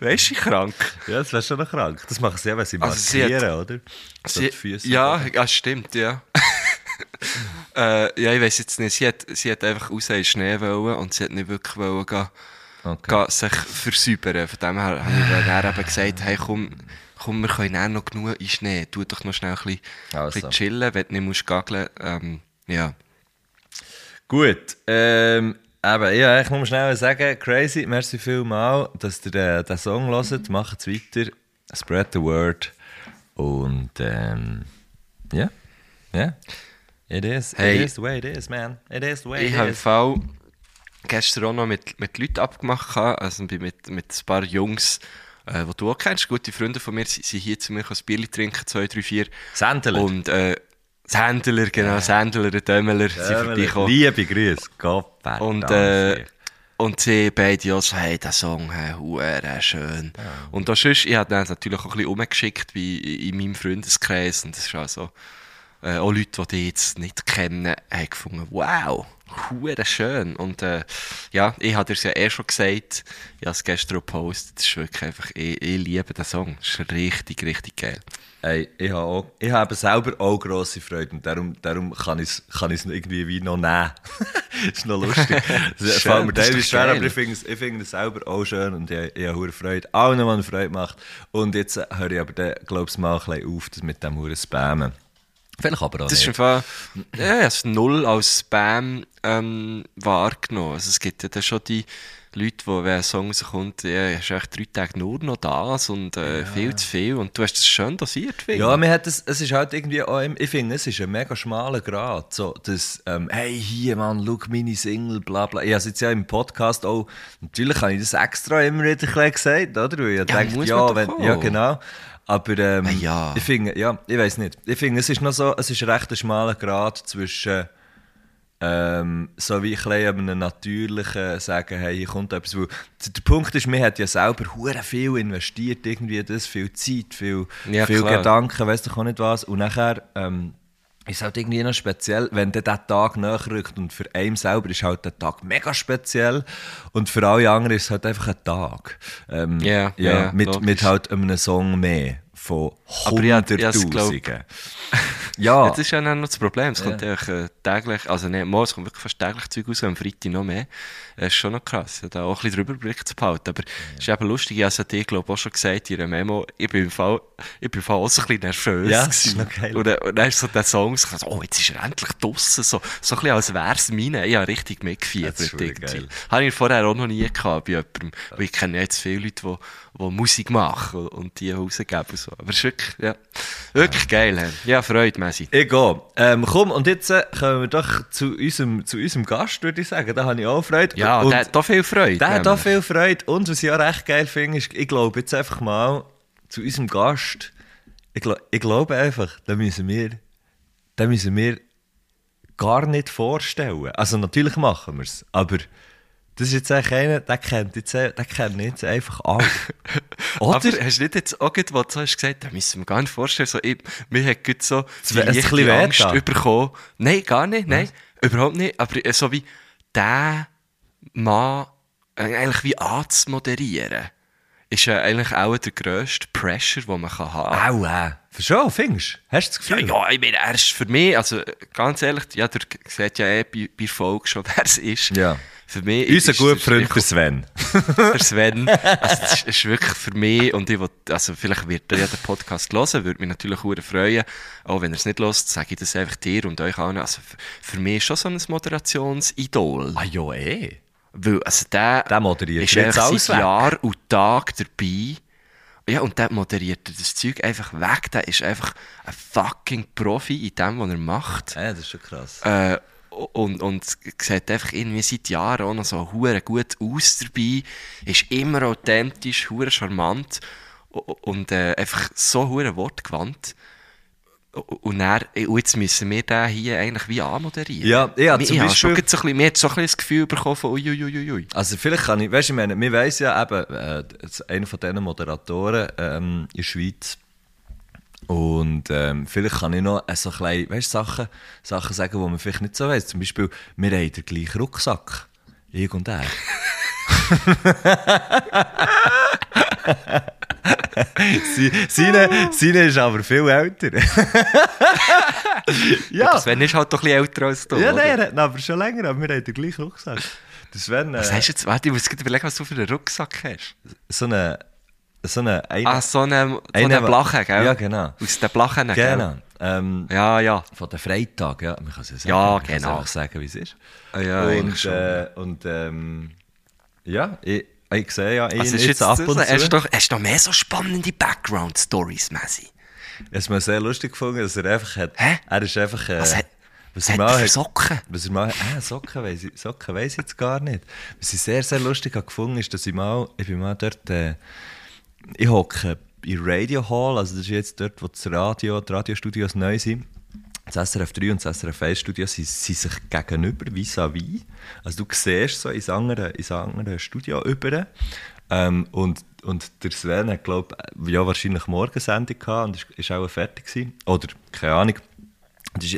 Weißt du, krank. Ja, das wäre schon noch krank. Das machen sie ja, wenn sie Also sie hat- oder? So Sie, Füße ja, oben. ja, stimmt, ja. (laughs) äh, ja, ich weiß jetzt nicht. Sie hat, sie hat einfach raus in Schnee wollen und sie hat nicht wirklich wollen gehen, Okay. gehen, sich versäubern. Von dem her habe ich dann eben gesagt, hey, komm, komm, wir können noch genug in den Schnee. Tu doch noch schnell ein bisschen, ein Also. bisschen chillen, wenn du nicht musst gageln. Ähm, ja. Gut, ähm, eben, ja, ich muss schnell sagen, crazy, merci vielmal, dass ihr äh, den Song hört, macht es weiter, spread the word und ähm, ja, ja, it is, Hey. it is the way it is, man, it is the way Ich it is. Fall gestern auch noch mit, mit Leuten abgemacht, also mit, mit ein paar Jungs, äh, die du auch kennst, gute Freunde von mir, sind hier zu mir ein Bier trinken, zwei, drei, vier. Sandler. Und äh, Sandler, genau, Sandler, Dömmeler, sind vorbeigekommen. Liebe Grüße, Gott. Und, äh, und sie beide auch so, hey, der Song, hey, huere schön. Und auch sonst, ich habe dann natürlich auch ein bisschen umgeschickt, wie in meinem Freundeskreis. Und das ist auch so, äh, auch Leute, die dich jetzt nicht kennen, haben gefunden, wow, huere schön. Und äh, ja, ich habe dir ja eh schon gesagt, ich habe es gestern gepostet, das ist wirklich einfach, ich, ich liebe den Song. Das ist richtig, richtig geil. Ey, ich habe, auch, ich habe selber auch grosse Freude und darum, darum kann ich es kann ich's irgendwie wie noch nehmen. das (laughs) ist noch lustig. (laughs) Das Schön, fällt mir teilweise schwer, aber ich finde es es selber auch schön und ich, ich habe Freude. Allen, eine Freude macht. Und jetzt äh, höre ich aber glaube ich, mal ein bisschen auf, das mit dem hohen Spammen. Vielleicht aber auch Das ist nicht. einfach, ja, ich null als Spam ähm, wahrgenommen. Also es gibt ja dann schon die Leute, die, wenn ein Song rauskommt, ja, hast du echt drei Tage nur noch das und äh, viel zu viel. Und du hast das schön dosiert, finde Ja, mir hat es, es ist halt irgendwie auch, im- ich finde, es ist ein mega schmaler Grad. So, das, ähm, hey, hier, Mann, schau meine Single, bla bla. Ich habe es jetzt ja im Podcast auch, natürlich habe ich das extra immer wieder gesagt, oder? Weil ich Ja, denke, muss ja, wenn, ja, genau. Aber ähm, Ah, ja. ich finde, ja, ich weiß nicht. Ich finde, es ist noch so, es ist recht ein schmaler Grad zwischen ähm, so wie bisschen einem natürlichen sagen, hey, hier kommt etwas. Weil der Punkt ist, man hat ja selber hure viel investiert, irgendwie das, viel Zeit, viel, Ja, viel klar. Gedanken, weißt du auch nicht was. Und nachher ähm, ist es halt irgendwie noch speziell, wenn dann der Tag näher rückt und für einen selber ist halt der Tag mega speziell und für alle anderen ist es halt einfach ein Tag. Ähm, Ja, ja, mit, logisch. mit halt einem Song mehr von Hunderttausenden. Ja, Das (laughs) ist ja dann noch das Problem. Es kommt einfach äh, täglich, also nicht mal, es kommt wirklich fast täglich Zeug raus, am Freitag noch mehr. Das ist schon noch krass, ja, da auch ein bisschen drüber Blick zu behalten. Aber es ist eben lustig, ich habe ja dir, glaube auch schon gesagt in einer Memo, ich bin im Fall, ich bin im Fall auch so ein bisschen nervös. Ja, das ist noch geil. Und, dann- und dann ist so der Song, so, oh, jetzt ist er endlich draussen, so, so ein bisschen als wäre es meine. Ich habe richtig mitgefiebert. Das ist geil. Habe ich vorher auch noch nie gehabt bei jemandem. Weil ich kenne jetzt viele Leute, die, die Musik machen und- die rausgeben und so. Aber es ist wirklich, ja, wirklich geil. hä. Ja. Ich gehe. Ähm, komm, und jetzt äh, kommen wir doch zu unserem, zu unserem Gast, würde ich sagen. Da habe ich auch Freude. Ja, und der hat da viel Freude. der hat nämlich. viel Freude. Und was ich auch recht geil finde, ist, ich glaube jetzt einfach mal zu unserem Gast, ich, gl ich glaube einfach, da müssen wir, da müssen wir gar nicht vorstellen. Also natürlich machen wir es, aber das ist jetzt eigentlich einer, der kennt jetzt, der kennt jetzt einfach alle. (laughs) Oder? Aber hast du nicht jetzt auch gerade, was du hast gesagt, da müssen wir gar nicht vorstellen, so, ich, mir hat gerade so die leichte Angst wehgetan. bekommen. Nein, gar nicht, nein, überhaupt nicht, aber äh, so wie der Mann äh, eigentlich wie anzumoderieren, ist ja eigentlich auch der grösste Pressure, den man kann haben kann. Auch, äh. Schon, findest du? Hast du das Ja, Gefühl? ja, ich meine, er ist für mich, also ganz ehrlich, ja, der sieht ja eh bei, bei Folge schon, (laughs) wer es ist. Ja. Für mich Unser ist guter Freund, der Sven. (laughs) der Sven. Also, das ist, wirklich für mich, und ich will, also vielleicht wird er ja den Podcast hören, würde mich natürlich sehr freuen. Auch wenn er es nicht hört, sage ich das einfach dir und euch allen. Also für, für mich ist schon so ein Moderationsidol. Ah ja, eh. Weil, also der, Der moderiert ist jetzt alles seit. Jahr und Tag dabei. Ja, und der moderiert das Zeug einfach weg. Der ist einfach ein fucking Profi in dem, was er macht. Ja, das ist schon krass. Äh, und, und sieht einfach irgendwie seit Jahren auch noch so hure gut aus dabei. Ist immer authentisch, hure charmant und äh, einfach so hure wortgewandt. Und, dann, und jetzt müssen wir den hier eigentlich wie anmoderieren. Ja, ja, ich zum schon Beispiel- gerade so ein bisschen, mir hat so ein bisschen das Gefühl bekommen von uiuiuiui. Also vielleicht kann ich, weißt du, ich meine, wir weiss ja eben, äh, einer von diesen Moderatoren ähm, in der Schweiz. Und ähm, vielleicht kann ich noch äh, so kleine, weißt, Sachen, Sachen sagen, die man vielleicht nicht so weiss. Zum Beispiel, wir haben den gleichen Rucksack. Ich und er. (laughs) (laughs) Seine, seine ist aber viel älter. (laughs) ja, Sven ist halt doch ein bisschen älter als du, ja oder? nein, er hat aber schon länger, aber wir haben den gleichen Rucksack. Der Sven, äh, Was hast du jetzt? Warte, ich muss überlegen, was du für einen Rucksack hast. so eine, so eine, eine Ah, so eine, so Einer- eine Blache, gell? Ja, genau. Aus den Blachen, genau, gell? ähm, Ja, ja. von den Freitag, ja, man kann es ja sagen. Ja, man kann es genau. sagen, wie es ist. Ah, ja, und, äh, und ähm, ja, ich, ich sehe ja ihn Also ist jetzt, jetzt ab und hast, zu. du doch, hast du noch mehr so spannende Background-Stories, Messi? Es ist mir sehr lustig gefunden, dass er einfach hat, Hä? er ist einfach, äh, Was hat- was er hat er für Socken? Was er mal, äh, Socken weiss ich, Socken weiss ich jetzt gar nicht. Was ich sehr, sehr lustig habe gefunden, ist, dass ich mal, ich bin mal dort, äh, ich hocke in Radio Hall, also das ist jetzt dort, wo das Radio, die Radiostudios neu sind. Das SRF 3 und das SRF 1 Studio sind, sind sich gegenüber, vis-à-vis. Also du siehst so ins andere, ins andere Studio über. Ähm, und, und der Sven hat, glaube ja, wahrscheinlich Morgensendung gehabt und ist, ist auch fertig gewesen. Oder, keine Ahnung. Und ist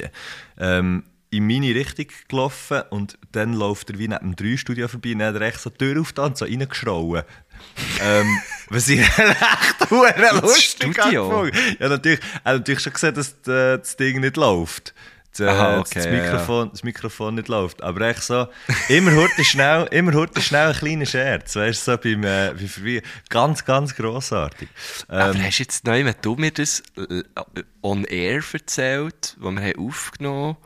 ähm, in meine Richtung gelaufen und dann läuft er wie neben dem 3-Studio vorbei und dann hat er echt so die Tür aufgetan und so reingeschrauen. ähm, was ich (laughs) echt hure lustig Studio? Ja, natürlich, er hat natürlich schon gesehen, dass äh, das Ding nicht läuft. Das, äh, Aha, das, okay, ja, ja. Mikrofon, das Mikrofon nicht läuft. Aber echt so, immer hurte schnell, immer hurte schnell ein kleiner Scherz. Weißt du, so beim, äh, bei vorbei. Ganz, ganz grossartig. Aber Ähm, hast du jetzt neu, wenn du mir das äh, on air erzählt, was wir haben aufgenommen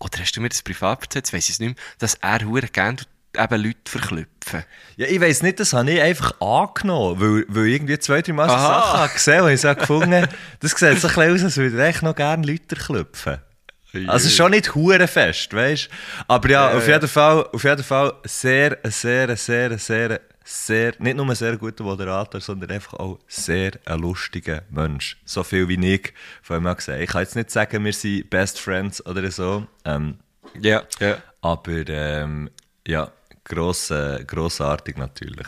oder hast du mir das privat erzählt, jetzt weiss ich es nicht mehr, dass er hure gerne eben Leute verklüpfen. Ja, ich weiss nicht, das habe ich einfach angenommen, weil, weil irgendwie zwei, drei Mal so. Sachen habe gesehen und ich so gefunden habe, das sieht so ein bisschen aus, als würde ich echt noch gerne Leute klopfen. Also schon nicht hure fest, weißt Aber ja, auf, jeden Fall, auf jeden Fall sehr, sehr, sehr, sehr, sehr, nicht nur ein sehr guter Moderator, sondern einfach auch sehr ein lustiger Mensch. So viel wie ich von ihm gesagt Ich kann jetzt nicht sagen, wir sind Best Friends oder so, ähm, Ja, ja. aber ähm, ja, gross, äh, grossartig natürlich,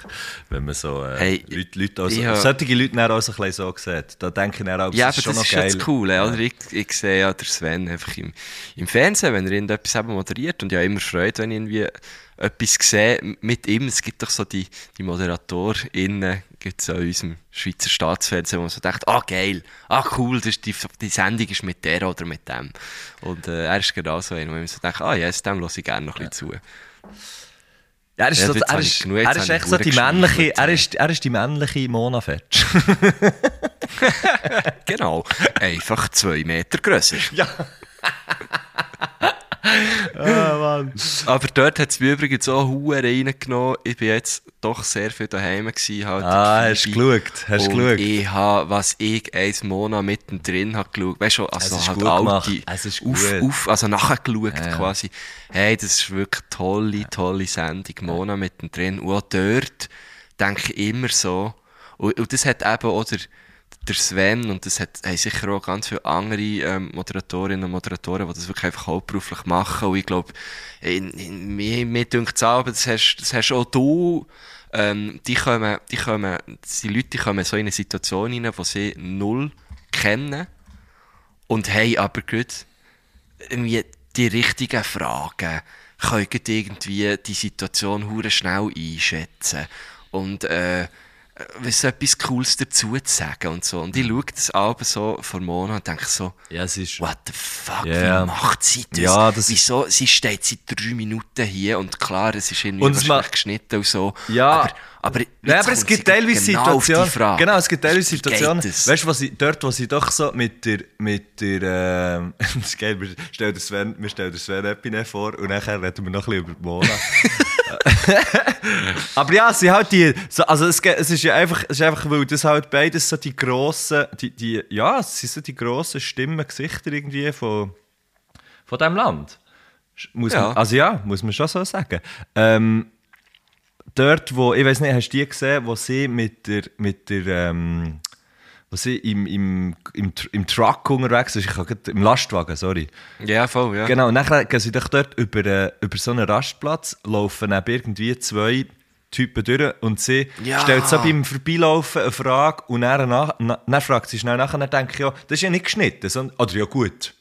wenn man so äh, Hey, Leute, Leute auch so, ja. solche Leute dann auch so, ein bisschen so sieht. Da denke ich auch, Ja, das ist schon das ist geil. das Coole, oder? Ich, ich sehe ja der Sven einfach im, im Fernsehen, wenn er irgendetwas eben moderiert und ja immer Freude, wenn ich irgendwie etwas sehe mit ihm. Es gibt doch so die, die ModeratorInnen, gibt es an unserem Schweizer Staatsfernsehen, wo man so denkt, ah geil, ah cool, das die, die Sendung ist mit der oder mit dem. Und äh, er ist genau so einer, wo ich so denke, ah yes, dem lasse ich gerne noch ein bisschen zu. Ja, er ist, Ja, so, er ist, genug, er ist echt so die männliche, er ja. ist, er ist die männliche Mona Fetsch. (laughs) Genau, einfach zwei Meter grösser. ja. (laughs) Ah, Mann. Aber dort hat es mich übrigens auch Huren reingenommen. Ich bin jetzt doch sehr viel daheim gewesen. Halt Ah, hast du geschaut? Hast du und geschaut? ich habe, was ich eins Monat mittendrin habe geschaut. Weißt du, also Es ist halt alte, gemacht. Es ist auf, gut. auf, also nachher geschaut Ja, quasi. Hey, das ist wirklich eine tolle, tolle Sendung. Monat mittendrin. Und auch dort denke ich immer so. Und, und das hat eben auch der, Sven und das hat, haben sicher auch ganz viele andere ähm, Moderatorinnen und Moderatoren, die das wirklich einfach hauptberuflich machen. Und ich glaube, mir, mir dünkt es auch, aber das hast, das hast auch du. Ähm, die kommen, die kommen, die Leute die kommen so in eine Situation rein, die sie null kennen und haben aber gut die richtigen Fragen, können irgendwie die Situation hure schnell einschätzen und äh, wissen etwas Cooles dazu zu sagen und so. Und ich schaue das Album so vor Monaten und denke so, Ja, es ist... what the fuck, Ja. wie macht sie das? Ja, das- Wieso? Sie steht seit drei Minuten hier und klar, es ist irgendwie schlecht geschnitten und so. Ja. aber, aber, Ja, aber es gibt teilweise genau Situationen. Genau, es gibt teilweise Situationen. Weißt du, was ich, dort, wo sie doch so mit der, mit der, ähm, (laughs) das ist geil, wir stellen Sven, wir stellen der Sven Epine vor und nachher reden wir noch ein bisschen über die Mona. (laughs) (laughs) aber ja, sie halt die, so, also es, es ist ja einfach, es ist einfach, weil das halt beides so die grossen, die, die, ja, es sind so die grossen Stimmen, Gesichter irgendwie von, von diesem Land. Muss Ja. man, also ja, muss man schon so sagen. Ähm, dort, wo, ich weiß nicht, hast du die gesehen, wo sie mit der, mit der, ähm, wo sie im, im, im, im Truck unterwegs ist, ich grad- im Lastwagen, sorry. Ja, voll, ja. Genau, und dann gehen sie doch dort über, äh, über so einen Rastplatz, laufen neben irgendwie zwei Typen durch und sie Ja. stellt so beim Vorbeilaufen eine Frage und dann, nach, na, dann fragt sie schnell nachher, dann denke ich, ja, das ist ja nicht geschnitten, sondern, oder ja gut.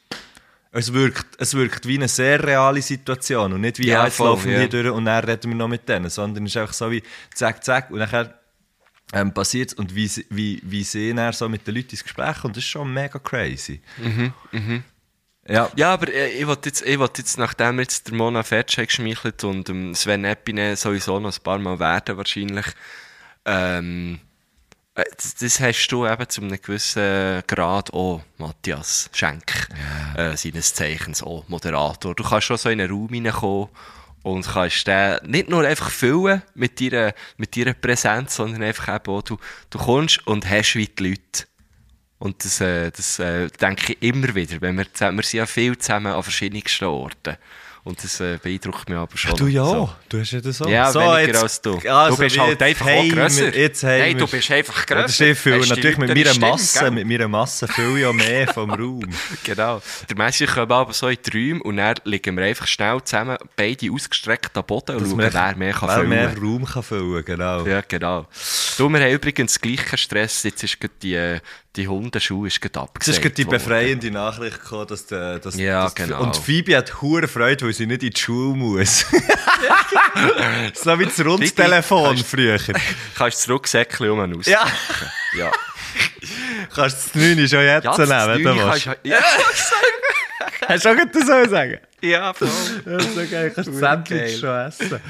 Es wirkt, es wirkt wie eine sehr reale Situation und nicht wie, Ja, jetzt laufen wir ja. durch und dann reden wir noch mit denen, sondern es ist einfach so wie zack, zack und nachher ähm, passiert und wie, wie, wie sie dann so mit den Leuten ins Gespräch? Kommen, das ist schon mega crazy. Ja, Ja, aber äh, ich wollte jetzt, ich wollte jetzt, nachdem jetzt der Mona Fertsch hat geschmeichelt und ähm, Sven Epine sowieso noch ein paar Mal werden wahrscheinlich, ähm, äh, das, das hast du eben zu einem gewissen Grad auch, Matthias Schenk, äh, seines Zeichens auch, Moderator. Du kannst schon so in einen Raum reinkommen und kannst den nicht nur einfach füllen mit deiner, mit deiner Präsenz, sondern einfach eben auch, du, du kommst und hast wie die Leute. Und das, äh, das äh, denke ich immer wieder, wenn wir, wir sind ja viel zusammen an verschiedensten Orten. Und das äh, beeindruckt mich aber schon. Du ja, So. du hast ja das auch. Ja, so, weniger jetzt- als du. Also, du bist halt einfach haben grösser. Jetzt wir- du bist einfach Ja, grösser. das ist viel. Natürlich mit meiner Stimme, Masse, gell? mit meiner Masse viel ja mehr vom Raum. (laughs) Genau. Der Messi kommt aber so in die Räume und dann liegen wir einfach schnell zusammen, beide ausgestreckt am Boden und schauen, wer mehr kann wer füllen mehr Raum kann füllen, genau. Ja, genau. Du, wir haben übrigens gleichen Stress. Jetzt ist die, äh, die Hundeschuhe ist gerade Es ist gerade die worden. befreiende Nachricht gekommen, dass, der, dass, Ja, dass genau. Und Phoebe hat hure Freude, weil sie nicht in die Schule muss. (laughs) so wie das Rundtelefon Kannst- früher. Kannst du das Rucksäckchen um raus? Ja, ja. kannst du das 9 schon jetzt Ja, das nehmen, wenn du willst. du- ja, Hast du auch gerade so sagen? ja, voll. Ja, so geil, kannst du Sandwich schon essen.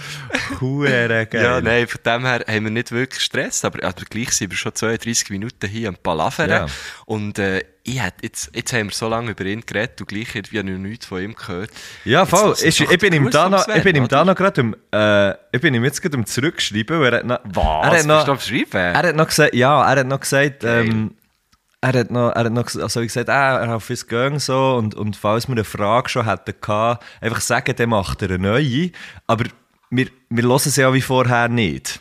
Hure geil. Ja, nein, von dem her haben wir nicht wirklich Stress, aber, aber gleich sind wir schon 32 Minuten hier am Palavern. Ja. Und äh, ich hätt, jetzt, jetzt haben wir so lange über ihn geredet und gleich irgendwie noch nichts von ihm gehört. Ja, voll. Ich, ich bin ihm da noch, ich bin ihm da noch gerade um, äh, ich bin ihm jetzt gerade um zurückschreiben, weil er hat noch, Was? er hat noch, Bist du Schreiben? er hat noch gesagt, ja, er hat noch gesagt, ähm, er hat noch, er hat noch also gesagt, ah, er hat fürs Gang so und, und falls wir eine Frage schon hätten gehabt, einfach sagen, dann macht er eine neue. Aber wir, wir hören es ja wie vorher nicht.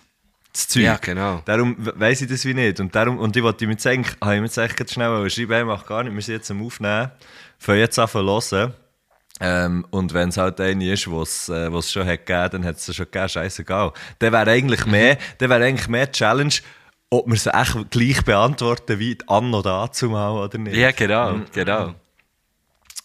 Das Zeug. Ja, genau. Darum weiss ich das wie nicht. Und, darum, und ich wollte ihm jetzt eigentlich, habe ich mir jetzt eigentlich gerade schnell schreiben, hey, mach gar nicht, wir sind jetzt am Aufnehmen. Fangen jetzt an zu hören. Ähm, und wenn es halt eine ist, was äh, was schon hat gegeben, dann hat es schon gegeben, scheißegal. Dann wäre eigentlich mehr, dann wäre eigentlich mehr die Challenge, ob wir sie echt gleich beantworten wie die Anno dazu mal oder nicht. Ja, genau, genau.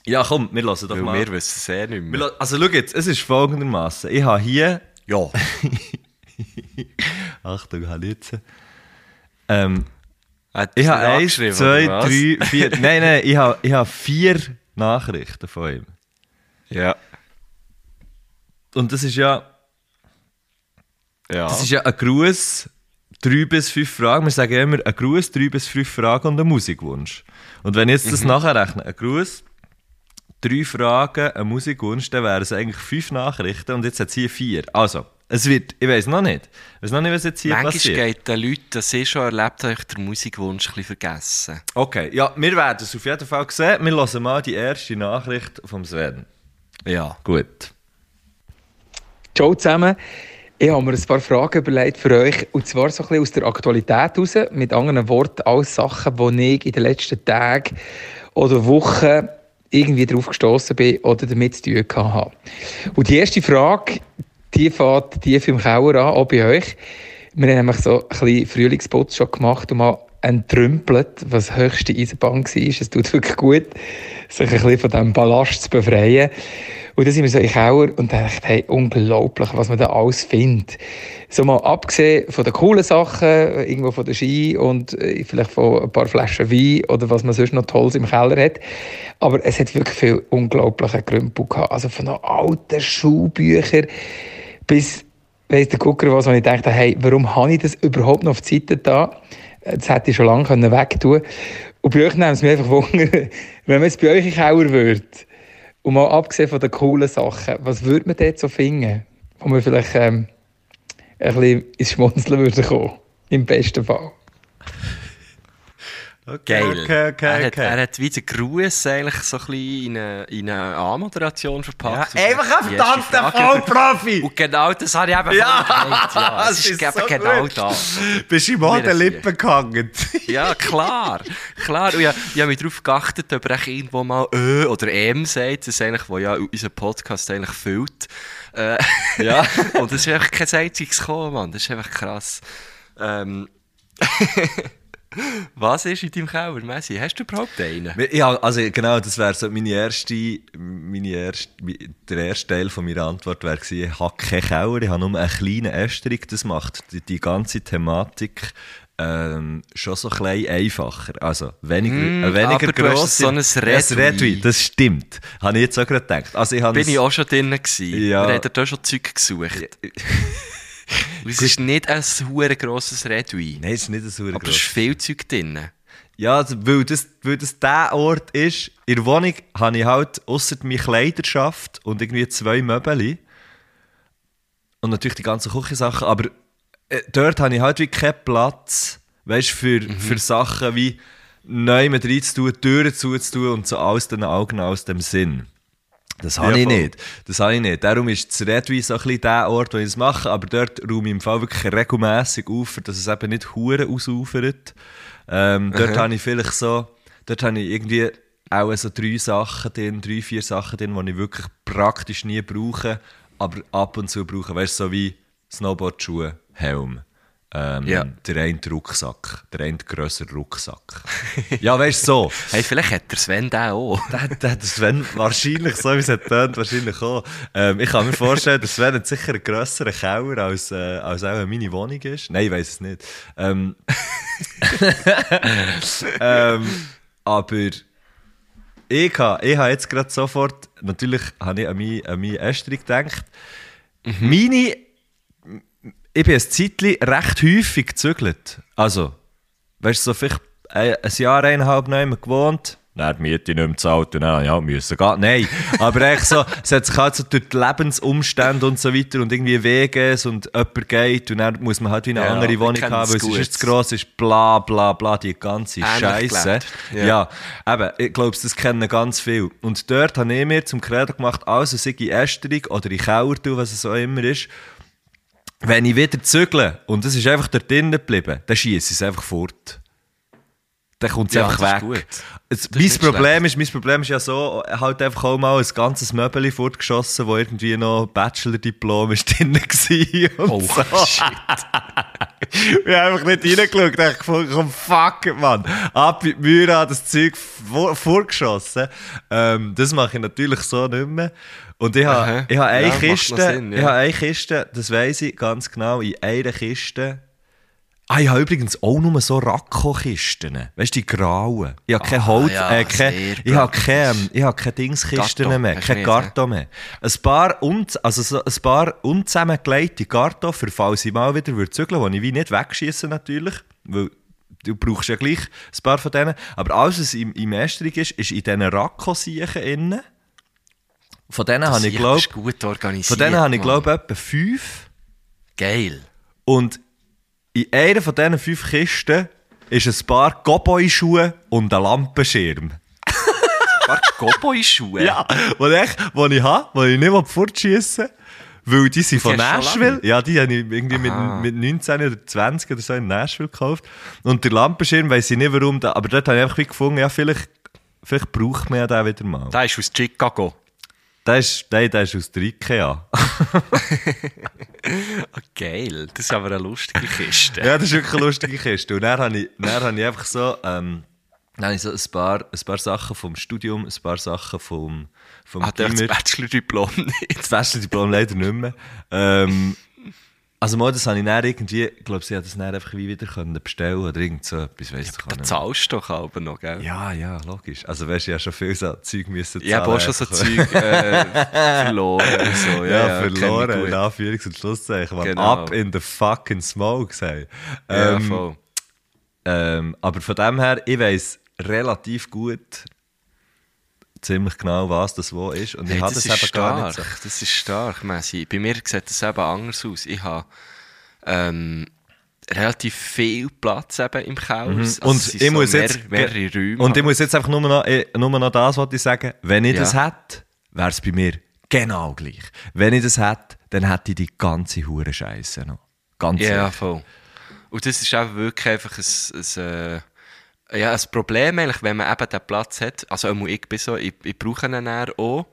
Ja, komm, wir lassen doch Weil mal. wir wissen es eh nicht mehr. also schau jetzt, es ist folgendermaßen. Ich habe hier, Ja. (laughs) (laughs) Achtung, jetzt. Ähm, Hat ich habe eins, angeschrieben, zwei, was? drei, vier. (laughs) nein, nein, ich habe, ich habe vier Nachrichten von ihm. Ja. Und das ist ja, Ja. das ist ja ein Gruß, drei bis fünf Fragen. Wir sagen immer, ein Gruß, drei bis fünf Fragen und ein Musikwunsch. Und wenn ich jetzt das nachrechne, ein Gruß, drei Fragen, ein Musikwunsch, dann wären es eigentlich fünf Nachrichten und jetzt hat es hier vier. Also, es wird, ich weiß noch nicht. Ich weiß noch nicht, was jetzt hier Manchmal passiert. geht den Leuten, das ich schon erlebt habe, den Musikwunsch ein bisschen vergessen. Okay, ja, wir werden es auf jeden Fall sehen. Wir hören mal die erste Nachricht vom Sven. Ja. Gut. Ciao zusammen. Ich habe mir ein paar Fragen überlegt für euch. Und zwar so ein bisschen aus der Aktualität heraus. Mit anderen Worten, alles Sachen, die ich in den letzten Tagen oder Wochen irgendwie drauf gestoßen bin oder damit zu tun habe. Und die erste Frage, die fährt tief im Keller an, auch bei euch. Wir haben nämlich so ein bisschen Frühlingsputz schon gemacht und mal entrümpelt, was höchste Eisenbahn war. Es tut wirklich gut, sich ein bisschen von diesem Ballast zu befreien. Und dann sind wir so in Keller und dachte, hey, unglaublich, was man da alles findet. So mal abgesehen von den coolen Sachen, irgendwo von der Ski und äh, vielleicht von ein paar Flaschen Wein oder was man sonst noch Tolles im Keller hat. Aber es hat wirklich viel unglaubliche Krümpel gehabt. Also von alten Schulbüchern bis, weiss der Gucker was, wo ich dachte, hey, warum habe ich das überhaupt noch auf die Seite da? Das hätte ich schon lange können wegtun Und bei euch nehmen es mich einfach Wunder, (laughs) wenn man jetzt bei euch in Keller würde, und mal abgesehen von den coolen Sachen, was würde man dort so finden, wo man vielleicht ähm, ein bisschen ins Schmunzeln würde kommen? Im besten Fall. Okay, Geil. okay, okay, er, hat, er hat wie den Gruß eigentlich so ein bisschen in eine, in eine Anmoderation verpackt. Ja, einfach ein verdammter Vollprofi! Und genau das habe ich eben Ja, gemeint, ja. das Es ist, ist so genau gut. das. Bist du an den Lippen gehangen? Ja, klar. klar. Und ich, ich habe mich darauf geachtet, ob echt irgendwo mal «ö» oder «em» sagt. Das ist eigentlich, wo ja unser Podcast eigentlich füllt. Äh, Ja. und es ist einfach kein einziges gekommen, Mann. Das ist einfach krass. Ähm, (laughs) was ist in deinem Keller, Messi? Hast du überhaupt einen? Ja, also genau, das wäre so meine erste, meine erste, der erste Teil von meiner Antwort wäre gewesen, ich habe keinen Keller, ich habe nur einen kleinen Estrich, das macht die, die ganze Thematik ähm, schon so klein einfacher. Also weniger, Mm, äh, weniger aber gross. so ein Ein Redui. das stimmt. Habe ich jetzt auch gerade gedacht. Also ich habe Bin ein- ich auch schon drin gewesen. Ja. Wir haben da schon Zeug gesucht. (laughs) (laughs) Es ist nicht ein hure grosses Redui. Nein, es ist nicht so aber es ist viel Zeug drin. Ja, also, weil das, weil das der Ort ist, in der Wohnung habe ich halt ausser meine Kleiderschaft und irgendwie zwei Möbel und natürlich die ganzen Küchensachen, aber äh, dort habe ich halt wie keinen Platz, weißt für, für Sachen wie neu mit reinzutun, Türen zuzutun und so aus den Augen, aus dem Sinn. Das habe ich nicht. Das habe ich nicht. Darum ist das Redwi so ein bisschen der Ort, wo ich es mache, aber dort räume ich im Fall wirklich regelmässig auf, dass es eben nicht Huren ausufert. Ähm, dort habe ich vielleicht so, dort habe ich irgendwie auch so drei Sachen drin, drei, vier Sachen drin, die ich wirklich praktisch nie brauche, aber ab und zu brauche. Weißt du, so wie Snowboardschuhe, Helm. Ähm, Ja. Der eine Rucksack, der eine grössere Rucksack. (laughs) ja, weißt du, so. Hey, vielleicht hat der Sven den auch. (laughs) Der, der, der Sven wahrscheinlich, so wie es hat tönt, wahrscheinlich auch. Ähm, ich kann mir vorstellen, der Sven hat sicher einen grösseren Keller, als, äh, als auch meine Wohnung ist. Nein, ich weiß es nicht. Ähm, (laughs) ähm, aber ich habe ich ha jetzt gerade sofort, natürlich habe ich an meinen an mein gedacht. Meine, ich bin ein Zeitchen recht häufig gezügelt. Also, weißt du, so vielleicht ein, Jahr, eineinhalb nicht mehr gewohnt. Dann die Miete nicht mehr gezahlt und dann ja, müssen gehen. Nein, aber eigentlich so, es hat sich halt so durch die Lebensumstände und so weiter und irgendwie Wege und jemand geht und dann muss man halt wie eine Ja, andere Wohnung haben, weil es ist zu gross ist, bla bla bla, die ganze Scheiße. Ja. Ja. eben, ich glaube, das kennen ganz viel. Und dort habe ich mir zum Credo gemacht, also sei in Ästerung oder in Keller, tun, was es auch immer ist, wenn ich wieder zügle und es ist einfach dort drinnen geblieben, dann schieße ich es einfach fort. Dann kommt es Ja, einfach weg. Es, mein, Problem ist, mein Problem ist ja so, halt einfach auch mal ein ganzes Möbel fortgeschossen, wo irgendwie noch Bachelor-Diplom ist (laughs) drin war. Oh, so. shit. (laughs) Ich habe einfach nicht reingeschaut. Ich habe gefunden, komm, fuck Mann. Ab mit Mühe an das Zeug vor, vorgeschossen. Ähm, das mache ich natürlich so nicht mehr. Und ich habe, ich habe eine Ja, Kiste, Sinn, ja. ich habe eine Kiste, das weiss ich ganz genau, in einer Kiste. Ah, ich habe übrigens auch nur so Rakko-Kisten. Weißt du, die grauen. Ich habe keine Ah, Holz, ja, äh, keine, ich habe keine, ich habe keine Dingskisten Karton, mehr, keine Karton mehr. Ein paar, un, also so ein paar unzusammengelegte Karton, für falls ich mal wieder würde zügeln, die ich wie nicht wegschießen natürlich, weil du brauchst ja gleich ein paar von denen. Aber alles, was im, im Ästerung ist, ist in diesen Rakko-Siechen innen. Von denen habe ich, glaube ich, etwa fünf. Geil. Und in einer von diesen fünf Kisten ist ein paar Cowboy-Schuhe und ein Lampenschirm. Ein paar Cowboy-Schuhe. Ja, wo ich, ich habe, die ich nicht fortschießen will, weil die sind von Die Nashville. Ja, die habe ich irgendwie mit, Aha. mit 19 oder 20 oder so in Nashville gekauft. Und der Lampenschirm weiss ich nicht warum, aber dort habe ich einfach gefunden, ja, vielleicht, vielleicht braucht man ja den wieder mal. Der ist aus Chicago. Der ist, nein, der ist aus der Ikea. (laughs) Ah, geil. Das ist aber eine lustige Kiste. Ja, das ist wirklich eine lustige Kiste. Und dann habe ich, dann habe ich einfach so, ähm, dann habe ich so ein paar, ein paar Sachen vom Studium, ein paar Sachen vom, vom Hat er das Gimmer. Bachelor-Diplom nicht? Das Bachelor-Diplom leider nicht mehr. Ähm, also mal, das habe ich dann irgendwie, ich glaube, sie hat das dann einfach wie wieder können bestellen oder irgend so etwas, weiss ich Da gar nicht. zahlst du doch aber noch, gell? Ja, ja, logisch. Also weißt du, ja schon viel so Zeug müssen Ich habe auch schon so Zeug äh, verloren. und So. (laughs) Ja, Ja, ich verloren, in Anführungs- und Schlusszeichen. Genau. Up in the fucking smoke. Ja, Ähm, voll. Ähm, aber von dem her, ich weiss relativ gut, ziemlich genau, was das wo ist. Und Hey, ich habe das, das, eben gar stark. nicht so. Das ist stark, Messi. Bei mir sieht das eben anders aus. Ich habe ähm, relativ viel Platz eben im. Also Mhm. Und es sind ich so muss mehr- jetzt, mehrere Räume. und ich muss jetzt einfach nur noch, nur noch das wollte ich sagen. Wenn ich Ja. das hätte, wäre es bei mir genau gleich. Wenn ich das hätte, dann hätte ich die ganze hure Scheiße noch. Ganz Ja, ehrlich. voll. Und das ist auch wirklich einfach ein, ein, äh, ja, ein Problem, eigentlich, wenn man eben den Platz hat. Also ich bin so, ich, ich brauche ihn auch.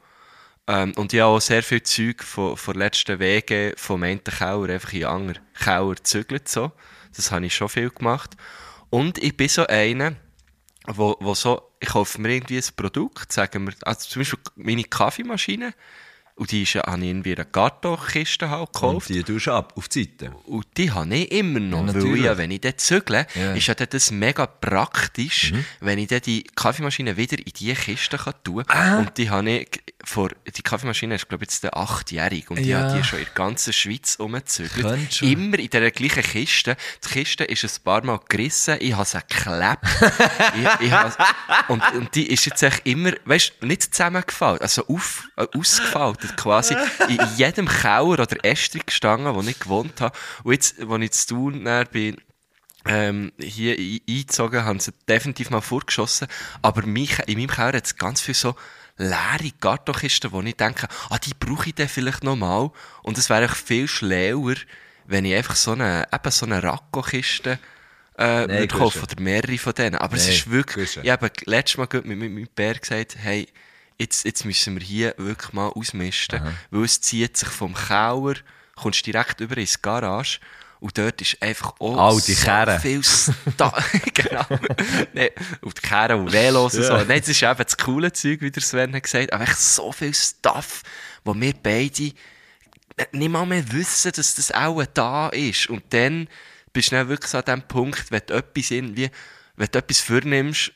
Ähm, und ich habe auch sehr viel Zeug von, von letzten Wegen vom einen Keller einfach in anderen Keller gezügelt. So. Das habe ich schon viel gemacht. Und ich bin so einer, wo, wo so, ich kaufe mir irgendwie ein Produkt, sagen wir, also zum Beispiel meine Kaffeemaschine, und die ist habe ich irgendwie in einer Kartonkiste halt gekauft. Und die tust du ab, auf die Seite. Und die habe ich immer noch, Ja, weil ja, wenn ich dort zügle, Ja. Mhm. ist ja dann das mega praktisch, wenn ich dann die Kaffeemaschine wieder in diese Kiste kann tun kann. Ah. Und die habe ich, vor, die Kaffeemaschine ist glaube ich jetzt der achtjährig und Ja. habe die schon in der ganzen Schweiz rumgezügelt. Schon. Immer in dieser gleichen Kiste. Die Kiste ist ein paar Mal gerissen, ich habe sie geklebt. (laughs) ich, ich und, und die ist jetzt echt immer, weißt du, nicht zusammengefaltet, also auf, äh, ausgefaltet quasi. In jedem Keller oder Ästri gestanden, wo ich gewohnt habe. Und jetzt, als ich zu tun bin, ähm, hier ein- eingezogen, haben sie definitiv mal vorgeschossen. Aber mich, in meinem Keller hat es ganz viel so leere Kartonkisten, wo ich denke, ah, die brauche ich dann vielleicht noch mal. Und es wäre viel schlauer, wenn ich einfach so eine, eben so eine Racco-Kiste äh, Nein, würde kaufen, oder mehrere von denen. Aber es Nein, ist wirklich, ich habe letztes Mal mit, mit meinem Bär gesagt, hey, jetzt, jetzt müssen wir hier wirklich mal ausmisten, weil es zieht sich vom Keller, kommst direkt über ins Garage und dort ist einfach auch Alte so viel Sta (laughs) (laughs) genau. nee, auf die Karren und Velos und so. Nein, das ist eben das coole Zeug, wie der Sven hat gesagt, aber echt so viel Stuff, wo wir beide nicht mal mehr wissen, dass das auch da ist. Und dann bist du dann wirklich so an dem Punkt, wenn du etwas irgendwie, wenn du etwas vornimmst,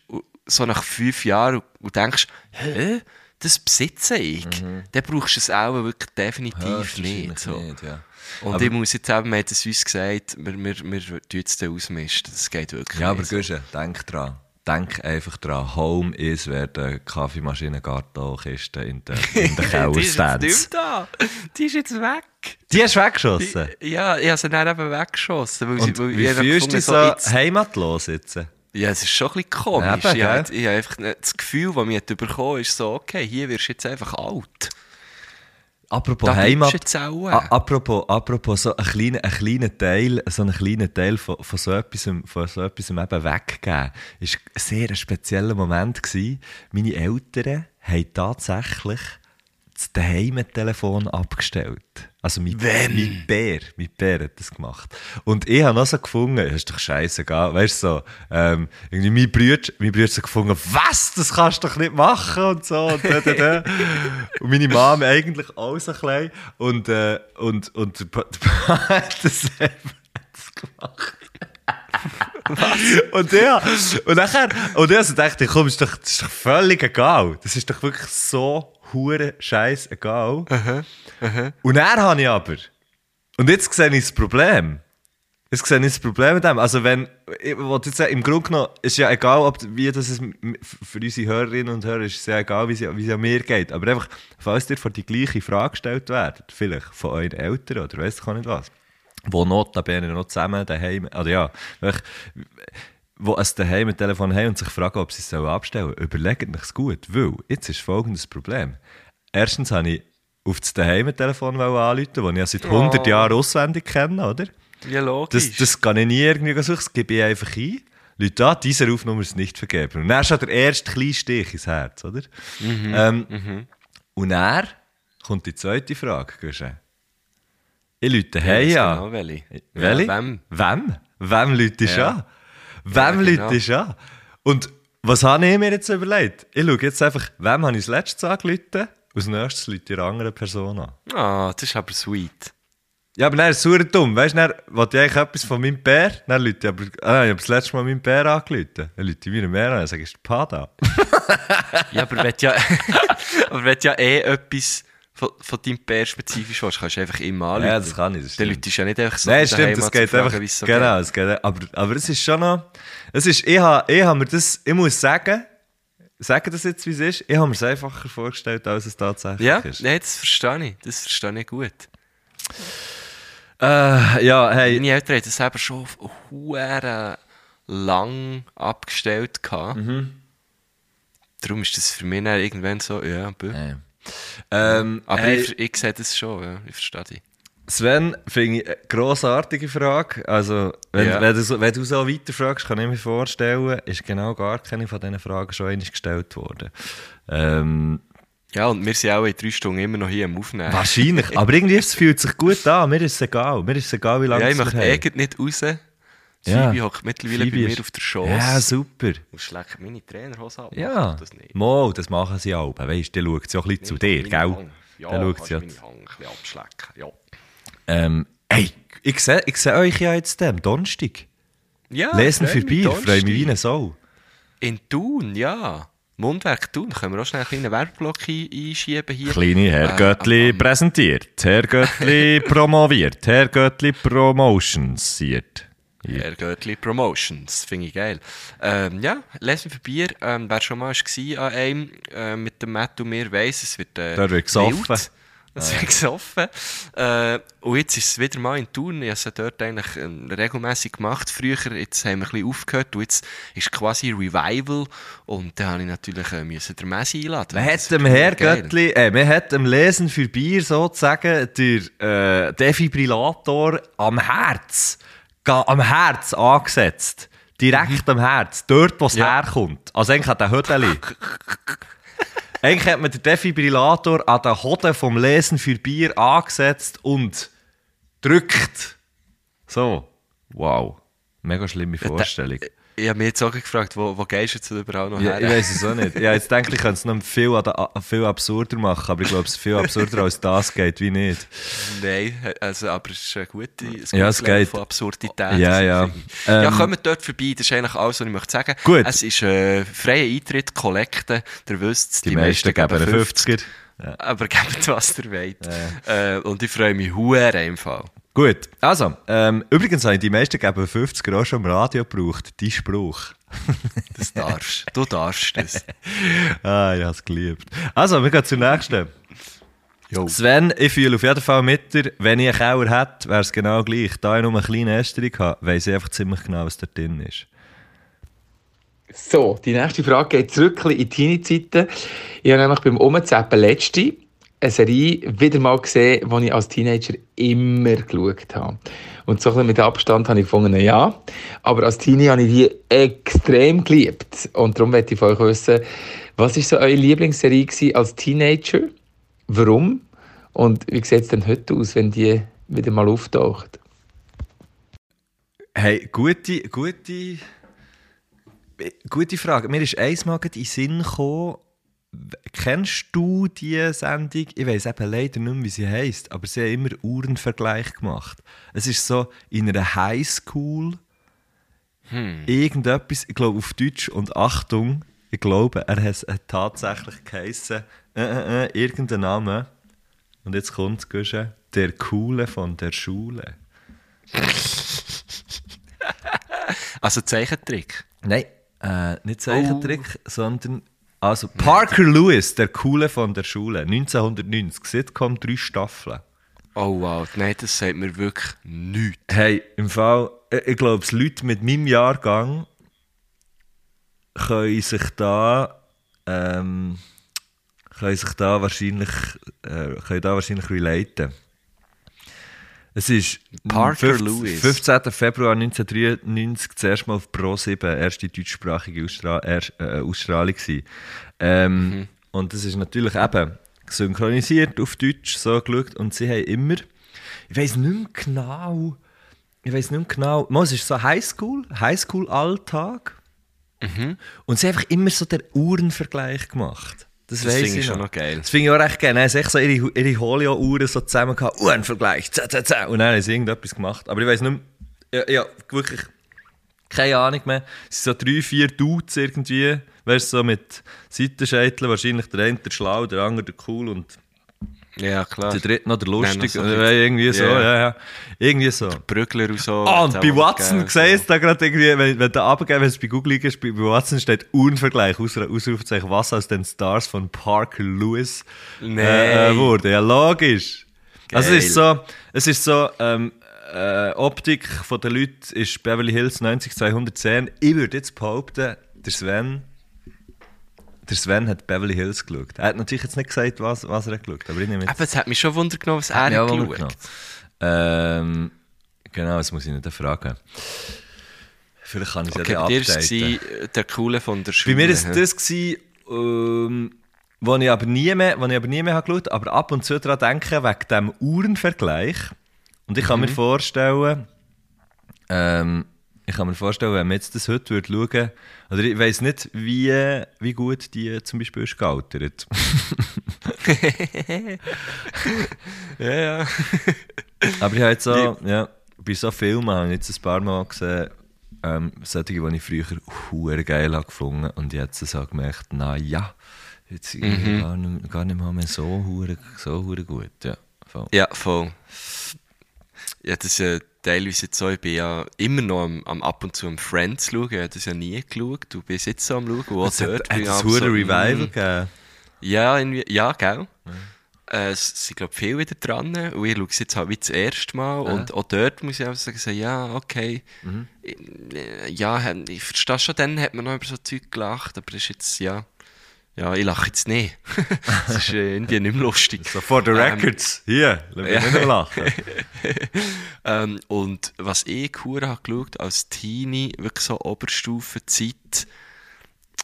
so nach fünf Jahren und, und denkst, hä? Das besitze ich. Dann brauchst du es auch wirklich definitiv nicht. So. nicht ja. Und ich muss jetzt eben, man hat es uns gesagt, wir, wir, wir tun jetzt den ausmisten. Das geht wirklich Ja, aber. Guschen, denk dran. Denk einfach dran. Home is, wer die Kaffeemaschine, Kartonkiste in den, in den (laughs) Die ist jetzt da. Die ist jetzt weg. Die hast du weggeschossen. Ja, ich habe sie dann eben weggeschossen. Weil Und sie, weil wie fühlst du dich so jetzt- heimatlos jetzt? Ja, es ist schon ein bisschen komisch. Eben, ich, habe, gell? ich habe einfach das Gefühl, das mich bekommen ist so, okay, hier wirst du jetzt einfach alt. Apropos Da Heimat. apropos, apropos so ein kleiner, ein kleiner Teil, so einen kleinen Teil von, von so etwas, von so etwas eben weggeben, ist ein sehr spezieller Moment gewesen. Meine Eltern haben tatsächlich das Daheim-Telefon abgestellt. Also mein, mein Bär, mein Bär hat das gemacht. Und ich habe noch so gefunden, das ist doch scheißegal, weißt du, so, ähm, irgendwie mein Bruder, mein Bruder hat so gefunden, was, das kannst du doch nicht machen und so und da, da, da. Und meine Mom eigentlich auch so klein und, äh, und, und der Pa- der Pa (laughs) hat das gemacht. Und der, und nachher, und er so dachte, komm, ist doch, das ist doch völlig egal. Das ist doch wirklich so hure scheiß egal. Und er habe ich aber, und jetzt sehe ich das Problem. Ich sehe nicht das Problem mit dem. Also wenn, ich jetzt sagen, im Grunde genommen ist ja egal, ob, wie das es m- für unsere Hörerinnen und Hörer ist, es ja egal, wie es, wie es an mir geht. Aber einfach, falls ihr vor die gleiche Frage gestellt werdet, vielleicht von euren Eltern oder weiss ich auch nicht was, wo notabene noch zusammen daheim, also ja, wo es daheim ein Telefon haben und sich fragen, ob sie es abstellen sollen, überlegt euch gut, weil jetzt ist folgendes Problem. Erstens habe ich auf das daheim Telefon anrufen, das ich ja seit 100 Jahren auswendig kenne, oder? Ja, logisch. Das, das kann ich nie irgendwie suchen, das gebe ich einfach ein. Leute, ah, diese Rufnummer ist nicht vergeben. Und dann ist der erste kleine Stich ins Herz, oder? Mhm, Ähm, Und dann kommt die zweite Frage, Guschen. Ich Leute hey ja. genau welche. Welche? Ja, wem? Wem? Wem Leute Ja. an? Wem Ja, genau. Leute an? Und was habe ich mir jetzt überlegt? Ich schaue jetzt einfach, wem habe ich das letzte angerufen? Als nächstes Leute die andere Person an. Ah, das ist aber sweet. Ja, aber dann ist es super dumm. Weißt du, dann wollte ich eigentlich etwas von meinem Bär. Dann Leute, ich aber, ah, ich habe das letzte Mal meinen Bär angerufen. Dann Leute ich meinen Bär an und sage, ist der Pada? (laughs) Ja, aber wenn ja, (laughs) aber wenn ja eh etwas von, von deinem Bär spezifisch willst, kannst du einfach immer anrufen. Ja, das kann ich, das. Leute ist ja nicht einfach so Nein, stimmt, das geht fragen, einfach. so genau, es geht, aber, aber es ist schon noch. Es ist, ich habe ich hab mir das, ich muss sagen, sagen das jetzt, wie es ist, ich habe mir es einfacher vorgestellt, als es tatsächlich Ja, ist. nee, das verstehe ich. Das verstehe ich gut. Äh, ja, hey. Meine Eltern haben das selber schon hure lang abgestellt. gehabt. Mhm. Darum ist das für mich dann irgendwann so, ja, bö. Äh. Ähm, Aber hey, ich, ich sehe das schon, ja. ich verstehe dich. Sven, finde ich eine grossartige Frage. Also, wenn, Ja. wenn, du so, wenn du so weiterfragst, kann ich mir vorstellen, ist genau gar keine von diesen Fragen schon einmal gestellt worden. Ähm, Ja, und wir sind auch in drei Stunden immer noch hier am Aufnehmen. wahrscheinlich. aber irgendwie es fühlt sich gut an. Mir ist es egal. Mir ist es egal, wie lange Ja, ich es möchte wir haben. eigentlich nicht raus. Ja. Phoebe hockt mittlerweile Phoebe bei mir auf der Chance Ja, super. und schlägt meine Trainerhose ab. Ja, Das nicht. Mo, das machen sie auch. Weißt du, der schaut sie auch ein bisschen zu dir, gell? Hang. Ja, Der schaut sie ja. meine Hang ein bisschen abschlecken. Ja, Ähm, hey, ich sehe ich seh euch ja jetzt am Donnerstag. ja Lesen für Bier, freue mich wie eine Sau. In Thun, ja. Mundwerk Thun. Können wir auch schnell einen kleinen Werbeblock ein- einschieben hier. Kleine Herr Äh, präsentiert, Herr Göttli (laughs) promoviert, Herr Göttli promotionsiert. Herr Göttli Promotions, finde ich geil. Ähm, ja, lesen für Bier. Ähm, wer schon mal war an einem äh, mit dem Matt und mir, weiss, es wird. Äh, Dort wird gesoffen. wild. Es wird gesoffen. Äh, und jetzt ist es wieder mal in Thun. Ich habe es dort eigentlich ähm, regelmäßig gemacht. Früher, jetzt haben wir ein bisschen aufgehört und jetzt ist quasi Revival. Und da habe ich natürlich äh, müssen den Messi einladen. Man Das hat dem Herr. Göttli, äh, man hat dem Lesen für Bier sozusagen den äh, Defibrillator am Herz, am Herz angesetzt. Direkt am Herz, dort wo es Ja. herkommt. Also eigentlich an den Hödeli. (laughs) eigentlich hat man den Defibrillator an den Hoden vom Lesen für Bier angesetzt und drückt. So. Wow. Mega schlimme Vorstellung. Ich habe mich jetzt auch gefragt, wo, wo gehst du jetzt überall noch Ja, her? ich weiß es auch nicht. Ja, jetzt denke ich, ich könnte es noch viel, viel absurder machen, aber ich glaube, es viel absurder als das geht, wie nicht. Nein, also, aber es ist eine gute, ein Ja, es Level geht. von Absurdität. Ja, ja. ich. ja, Ähm, kommt dort vorbei, das ist eigentlich alles, was ich möchte sagen. Gut. Es ist äh, freier Eintritt, Kollekte, ihr wisst, Die, meisten geben einen 50er. aber (laughs) gebt was ihr wollt. Äh, und ich freue mich hure im Fall. Gut, also, ähm, übrigens haben die meisten geben 50er auch schon im Radio gebraucht, die Spruch. (laughs) Das darfst du. darfst das. (laughs) Ah, ich habe es geliebt. Also, wir gehen zur nächsten. Jo. Sven, ich fühle auf jeden Fall mit dir, wenn ich einen Kauer hätte, wäre es genau gleich. Da ich nur eine kleine Ästerung habe, weiss ich einfach ziemlich genau, was da drin ist. So, die nächste Frage geht zurück in die Teenie-Zeiten. Ich habe nämlich beim Umzappen letzte eine Serie wieder mal gesehen, die ich als Teenager immer geschaut habe. Und so ein mit Abstand habe ich gefunden, ja. Aber als Teenie habe ich die extrem geliebt. Und darum möchte ich von euch wissen, was war so eure Lieblingsserie als Teenager? Warum? Und wie sieht es denn heute aus, wenn die wieder mal auftaucht? Hey, gute, gute, gute Frage. Mir ist eins mal gerade in den Sinn gekommen. Kennst du die Sendung? Ich weiß eben leider nicht mehr, wie sie heisst, aber sie haben immer Uhrenvergleich gemacht. Es ist so in einer Highschool irgendetwas, ich glaube auf Deutsch und Achtung, ich glaube, er hat tatsächlich geheissen, äh, äh, äh, irgendein Name. Und jetzt kommt es, der Coole von der Schule. (laughs) Also Zeichentrick. Nein, äh, nicht Zeichentrick, sondern also Parker Lewis, der Coole von der Schule, 1990, Sitcom, drei Staffeln. Oh wow, nein, das sagt mir wirklich nichts. Hey, im Fall, ich, ich glaube, Leute mit meinem Jahrgang können sich da, ähm, können sich da wahrscheinlich, äh, können da wahrscheinlich relaten. Es ist Parker 15 Lewis. 15. Februar 1993 zuerst mal auf Pro 7, erste deutschsprachige Ausstra er, äh, Ausstrahlung. Ähm, Mhm. Und das ist natürlich eben synchronisiert auf Deutsch, so geschaut. Und sie haben immer, ich weiß nicht mehr genau, ich weiß nicht mehr genau, es ist so Highschool, Highschool-Alltag. Und sie haben einfach immer so den Uhrenvergleich gemacht. Das, Das finde ich schon noch. geil. Das finde ich auch recht geil. Dann haben sie echt so ihre, ihre Holio-Uhren so zusammen gehabt. Uhrenvergleich, zäh, zäh, zäh. Und dann haben sie irgendetwas gemacht. Aber ich weiß nicht mehr, ja, ja, wirklich keine Ahnung mehr. Es sind so drei, vier Dudes irgendwie. Weißt du, so mit Seitenscheiteln. Wahrscheinlich der eine der schlau, der andere der cool und Ja, klar. der dritte noch der lustig. Nein, noch so Oder ein bisschen- irgendwie so, Ja. ja, ja. Irgendwie so. Brückler und so. Ah, und bei Watson siehst du da gerade irgendwie, wenn, wenn du runtergehst, wenn es bei Google ist, bei, bei Watson steht Unvergleich, Ausru- Ausrufezeichen, was aus den Stars von Parker Lewis äh, äh, wurde. Ja, logisch. Also es ist Geil. so, es ist so, ähm, äh, Optik von den Leuten ist Beverly Hills 90210. Ich würde jetzt behaupten, der Sven, der Sven hat Beverly Hills geschaut. Er hat natürlich jetzt nicht gesagt, was, was er hat geschaut, aber ich nehme jetzt Aber es hat mich schon Wunder genommen, was er hat geschaut. genommen. Ähm, genau, das muss ich nicht fragen. Vielleicht kann ich es Okay, ja bei dann war updaten. äh, der Coole von der Bei Schule. mir war es das, gewesen, ähm, wo ich aber nie mehr, wo ich aber nie mehr habe geschaut aber ab und zu daran denke, wegen diesem Uhrenvergleich. Und ich kann Mhm. mir vorstellen, ähm, ich kann mir vorstellen, wenn man jetzt das heute würde schauen oder ich weiß nicht, wie, wie gut die zum Beispiel ist gealtert. (laughs) Ja, ja. Aber ich habe jetzt so, ja, bei so Filmen habe ich jetzt ein paar Mal gesehen, ähm, solche, die ich früher hure geil habe gefunden und jetzt so gemerkt, na ja, jetzt irgendwie gar, nicht, gar nicht mal mehr so hure so hure gut. Ja, voll. Ja, voll. Ja, das ist ja teilweise jetzt so, ich bin ja immer noch am, am ab und zu am Friends schauen, ich habe das ja nie geschaut, du bist jetzt so am schauen, wo Es dort hat aber hure so, Revival mm, gegeben. Ja, irgendwie, ja, gell? Äh, es sind, glaube ich, viel wieder dran. Und ich schaue es jetzt halt wie das erste Mal. Und auch dort muss ich einfach sagen, ja, okay. Ich- äh, Ja, ich verstehe schon, dann hat man noch über so Zeug gelacht, aber das ist jetzt, ja. Ja, ich lache jetzt nicht. (laughs) das ist äh, irgendwie nicht mehr lustig. So for the Ähm, records. Hier, lass mich nicht mehr lachen. (laughs) Ähm, und was ich cool habe geschaut, als Teenie, wirklich so Oberstufenzeit,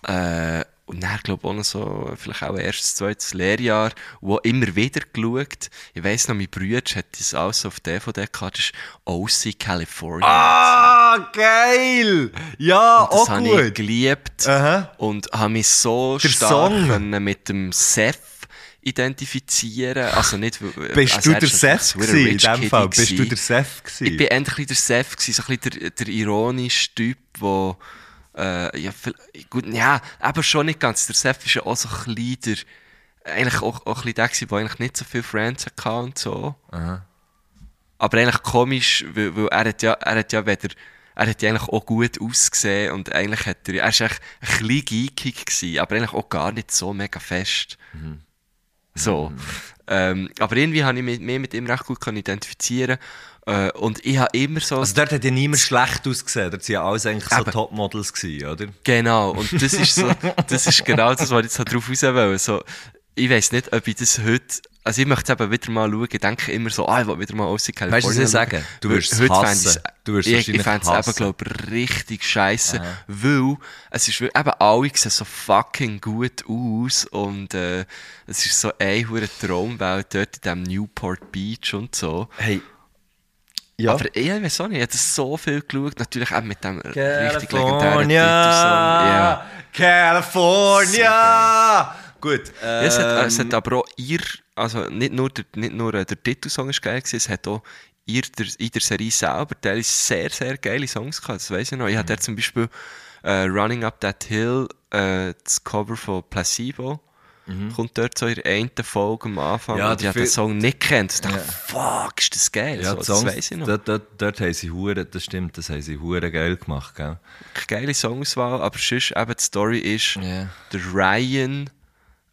äh, und dann, glaube ich, auch noch so, vielleicht auch erstes, zweites Lehrjahr, wo immer wieder geschaut. Ich weiss noch, mein Bruder hat das alles auf DVD gehabt, das ist OC California. ah, geil! Ja, Und das auch habe ich gut. geliebt Aha. und habe mich so Der stark mit dem Seth identifizieren. Also nicht, Bist also du er der ein Seth gewesen, in dem Fall? Bist du der Seth gewesen? Ich bin endlich der Seth, gewesen, so ein bisschen der, der ironische Typ, der äh, ja, gut, ja, aber schon nicht ganz. Der Seth ist ja auch so ein bisschen der, eigentlich auch, auch ein bisschen der, der eigentlich nicht so viele Friends hatte und so. Aber eigentlich komisch, weil, weil er hat ja, er hat ja weder, er hat ja eigentlich auch gut ausgesehen und eigentlich hat er, er ist eigentlich ein bisschen geekig gewesen, aber eigentlich auch gar nicht so mega fest. So. Ähm, aber irgendwie habe ich mich mit ihm recht gut identifizieren äh, und ich habe immer so... Also dort hat ja niemand schlecht ausgesehen. Dort waren ja alles eigentlich so. Topmodels gewesen, oder? Genau, und das ist so, (laughs) das ist genau das, was ich jetzt drauf raus will. So, ich weiss nicht, ob ich das heute, also ich möchte es eben wieder mal schauen, ich denke immer so, ah, ich will wieder mal aus California Weißt du, was ich sagen? Du wirst es hassen. Du wirst ich, ich fände es eben, glaube ich, richtig scheiße, weil es ist eben alle sehen so fucking gut aus und äh, es ist so eine Traumwelt dort in diesem Newport Beach und so. Hey. Ja. Aber ich weiß auch nicht, ich habe so viel geschaut, natürlich auch mit dem richtig legendären Titelsong. California! Ja. California! Gut. Ja, es, hat, es ähm, hat aber auch ihr, also nicht nur der, nicht nur äh, der Titelsong ist geil gewesen, es hat auch ihr, der, in der Serie selber teilweise sehr, sehr geile Songs gehabt, das weiss ich noch. Ich hatte zum Beispiel äh, Running Up That Hill, äh, das Cover von Placebo, kommt dort so in der einen Folge am Anfang Ja, und ich habe den Song nicht kennt. Ich dachte, fuck, ist das geil. Ja, so, das Songs, weiss ich noch. Dort, dort, dort haben sie hure, das stimmt, das haben sie hure geil gemacht, gell? Geile Songauswahl, aber sonst eben die Story ist, Ja. der Ryan,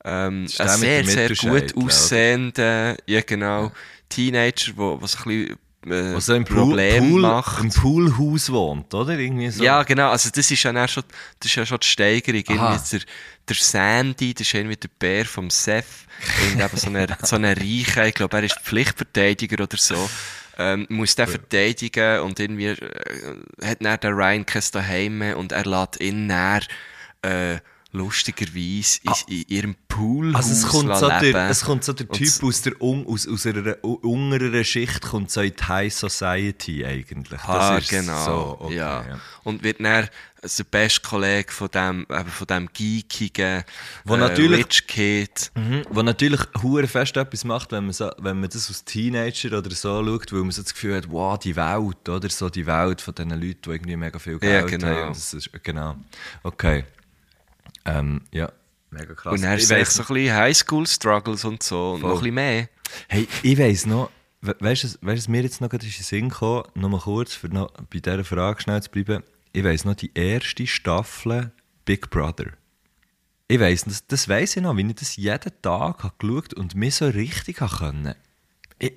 ähm, ein der sehr, sehr gut aussehender, ja genau, Teenager, wo, wo so ein bisschen äh, Was so im Problem Pool, macht. im Poolhaus wohnt, oder? Irgendwie so. Ja, genau. Also das ist ja schon, das ist ja schon die Steigerung. Aha. Irgendwie der, der Sandy, das ist irgendwie der Bär vom Seth. Und eben so eine, so eine Reiche, ich glaube, er ist Pflichtverteidiger oder so. Ähm, muss den verteidigen und irgendwie äh, hat dann der Ryan kein Daheim und er lässt ihn dann, äh, lustigerweise in, in ihrem Pool Also es kommt, so leben. der, es kommt so der Typ aus, der un, aus, aus einer u- unteren Schicht kommt so in die High Society eigentlich. Das Ah, ist genau. so, okay, ja. ja. Und wird dann der beste Kollege von dem, eben von dem geekigen, Wo äh, natürlich- Rich Kid. Mhm. Wo natürlich hure fest etwas macht, wenn man, so, wenn man das als Teenager oder so schaut, weil man so das Gefühl hat, wow, die Welt, oder? So die Welt von diesen Leuten, die irgendwie mega viel Ja, Geld genau. haben. Ist, genau. Okay. Ähm, ja. Mega krass. Und dann Ich hast du so ein bisschen Highschool-Struggles und so und Voll. noch ein bisschen mehr. Hey, ich weiss noch, we weißt du, was mir jetzt noch gerade in den Sinn gekommen, noch mal kurz, für noch bei dieser Frage schnell zu bleiben. Ich weiss noch die erste Staffel Big Brother. Ich weiss, das, das weiss ich noch, wie ich das jeden Tag habe geschaut und mir so richtig habe können. Ich,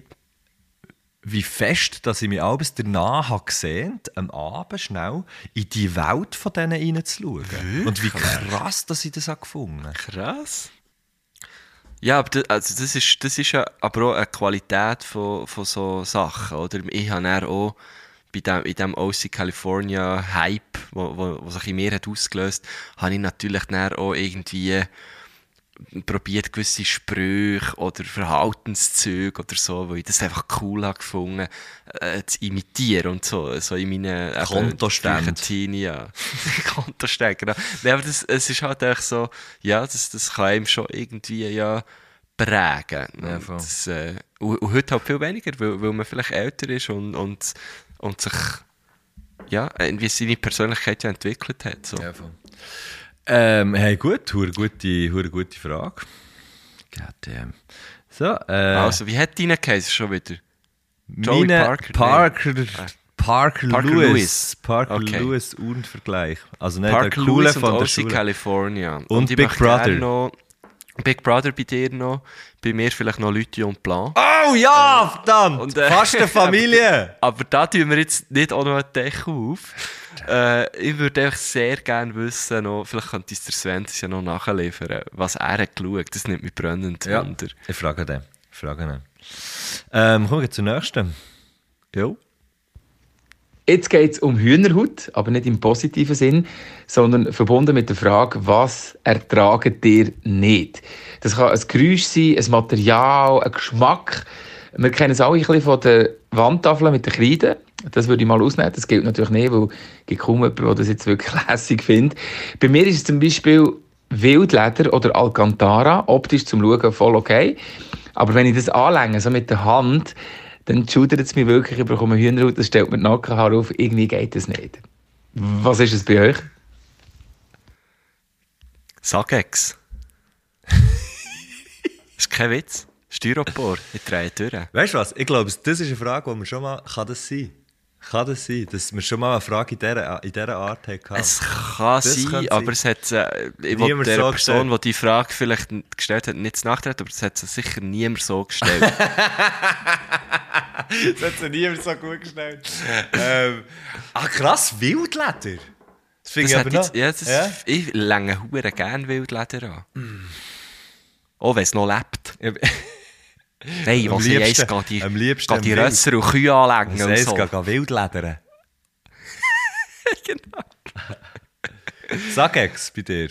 wie fest, dass ich mich abends danach habe gesehen, am Abend schnell in die Welt von denen reinzuschauen. Und wie krass, dass ich das habe gefunden Krass. Ja, aber das, also das, ist, das ist ja aber auch eine Qualität von, von so Sachen, oder? Ich habe dann auch bei dem, in diesem OC California Hype, wo, wo, wo sich in mir hat ausgelöst, habe ich natürlich dann auch irgendwie probiert, gewisse Sprüche oder Verhaltenszüge oder so, weil ich das einfach cool habe gefunden, äh, zu imitieren und so, so in meinen eben, Kontostände. frühen Teenie, ja. (laughs) Kontostände, genau. Nein, aber das, es ist halt echt so, ja, das, das kann einem schon irgendwie ja prägen. Ja, das, äh, und, und heute halt viel weniger, weil, weil man vielleicht älter ist und, und, und sich ja, irgendwie seine Persönlichkeit ja entwickelt hat. So. Ja, voll. Ähm, hey, gut, hure gute, hure gute Frage. Goddamn. So, äh, Also, wie hat deine Case schon wieder? Joey Parker? Parker, Nee. Parker, Parker Lewis. Lewis. Parker Okay. Lewis und Vergleich. Also nicht Parker der coole Lewis und von der. California. Und ich Big Brother. Big Brother bei dir noch. Bei mir vielleicht noch Leute und Plan. Oh ja, verdammt! und, äh, Fast eine (laughs) Familie! Aber da tun wir jetzt nicht auch noch einen Deckel auf. Äh, ich würde einfach sehr gerne wissen, noch, vielleicht könnte uns der Sven das ja noch nachliefern, was er hat geschaut. Das nimmt mich brennend ja, wunder. ich frage den. Ich frage den. Ähm, kommen wir zur nächsten. Ja. Jetzt geht es um Hühnerhaut, aber nicht im positiven Sinn, sondern verbunden mit der Frage, was ertragen dir nicht? Das kann ein Geräusch sein, ein Material, ein Geschmack. Wir kennen es alle ein bisschen von der Wandtafel mit den Kreiden. Das würde ich mal ausnehmen. Das gilt natürlich nicht, weil es gibt kaum jemanden, der das jetzt wirklich (laughs) lässig findet. Bei mir ist es zum Beispiel Wildleder oder Alcantara. Optisch zum Schauen voll okay. Aber wenn ich das anlänge, so mit der Hand, dann schudert es mich wirklich, ich bekomme Hühnerhaut, das stellt mir die Nackenhaare auf. Irgendwie geht das nicht. Was ist es bei euch? Sagex. das (laughs) ist kein Witz. Styropor. Ich drehe durch. Weißt du was? Ich glaube, das ist eine Frage, die man schon mal. Kann das sein? Kann das sein, dass wir schon mal eine Frage in dieser, in dieser Art hatten? Es kann Das sein, aber sein. es hat, äh, ich will der so Person, gestellt. die die Frage vielleicht gestellt hat, nicht nachtreten, aber es hat sie sicher niemand so gestellt. (laughs) Das hat sie niemand so gut gestellt. ähm, ah, krass, Wildleder. Das finde ich aber jetzt, noch. ja, das, Ja? Ich länge gerne Wildleder an. Oh, wenn es noch lebt. (laughs) Nein, Am was ich liebsten- geht die, am liebsten die. Rösser und Kühe anlegen und so. geh Wildledern. (laughs) genau. Sagex bei dir.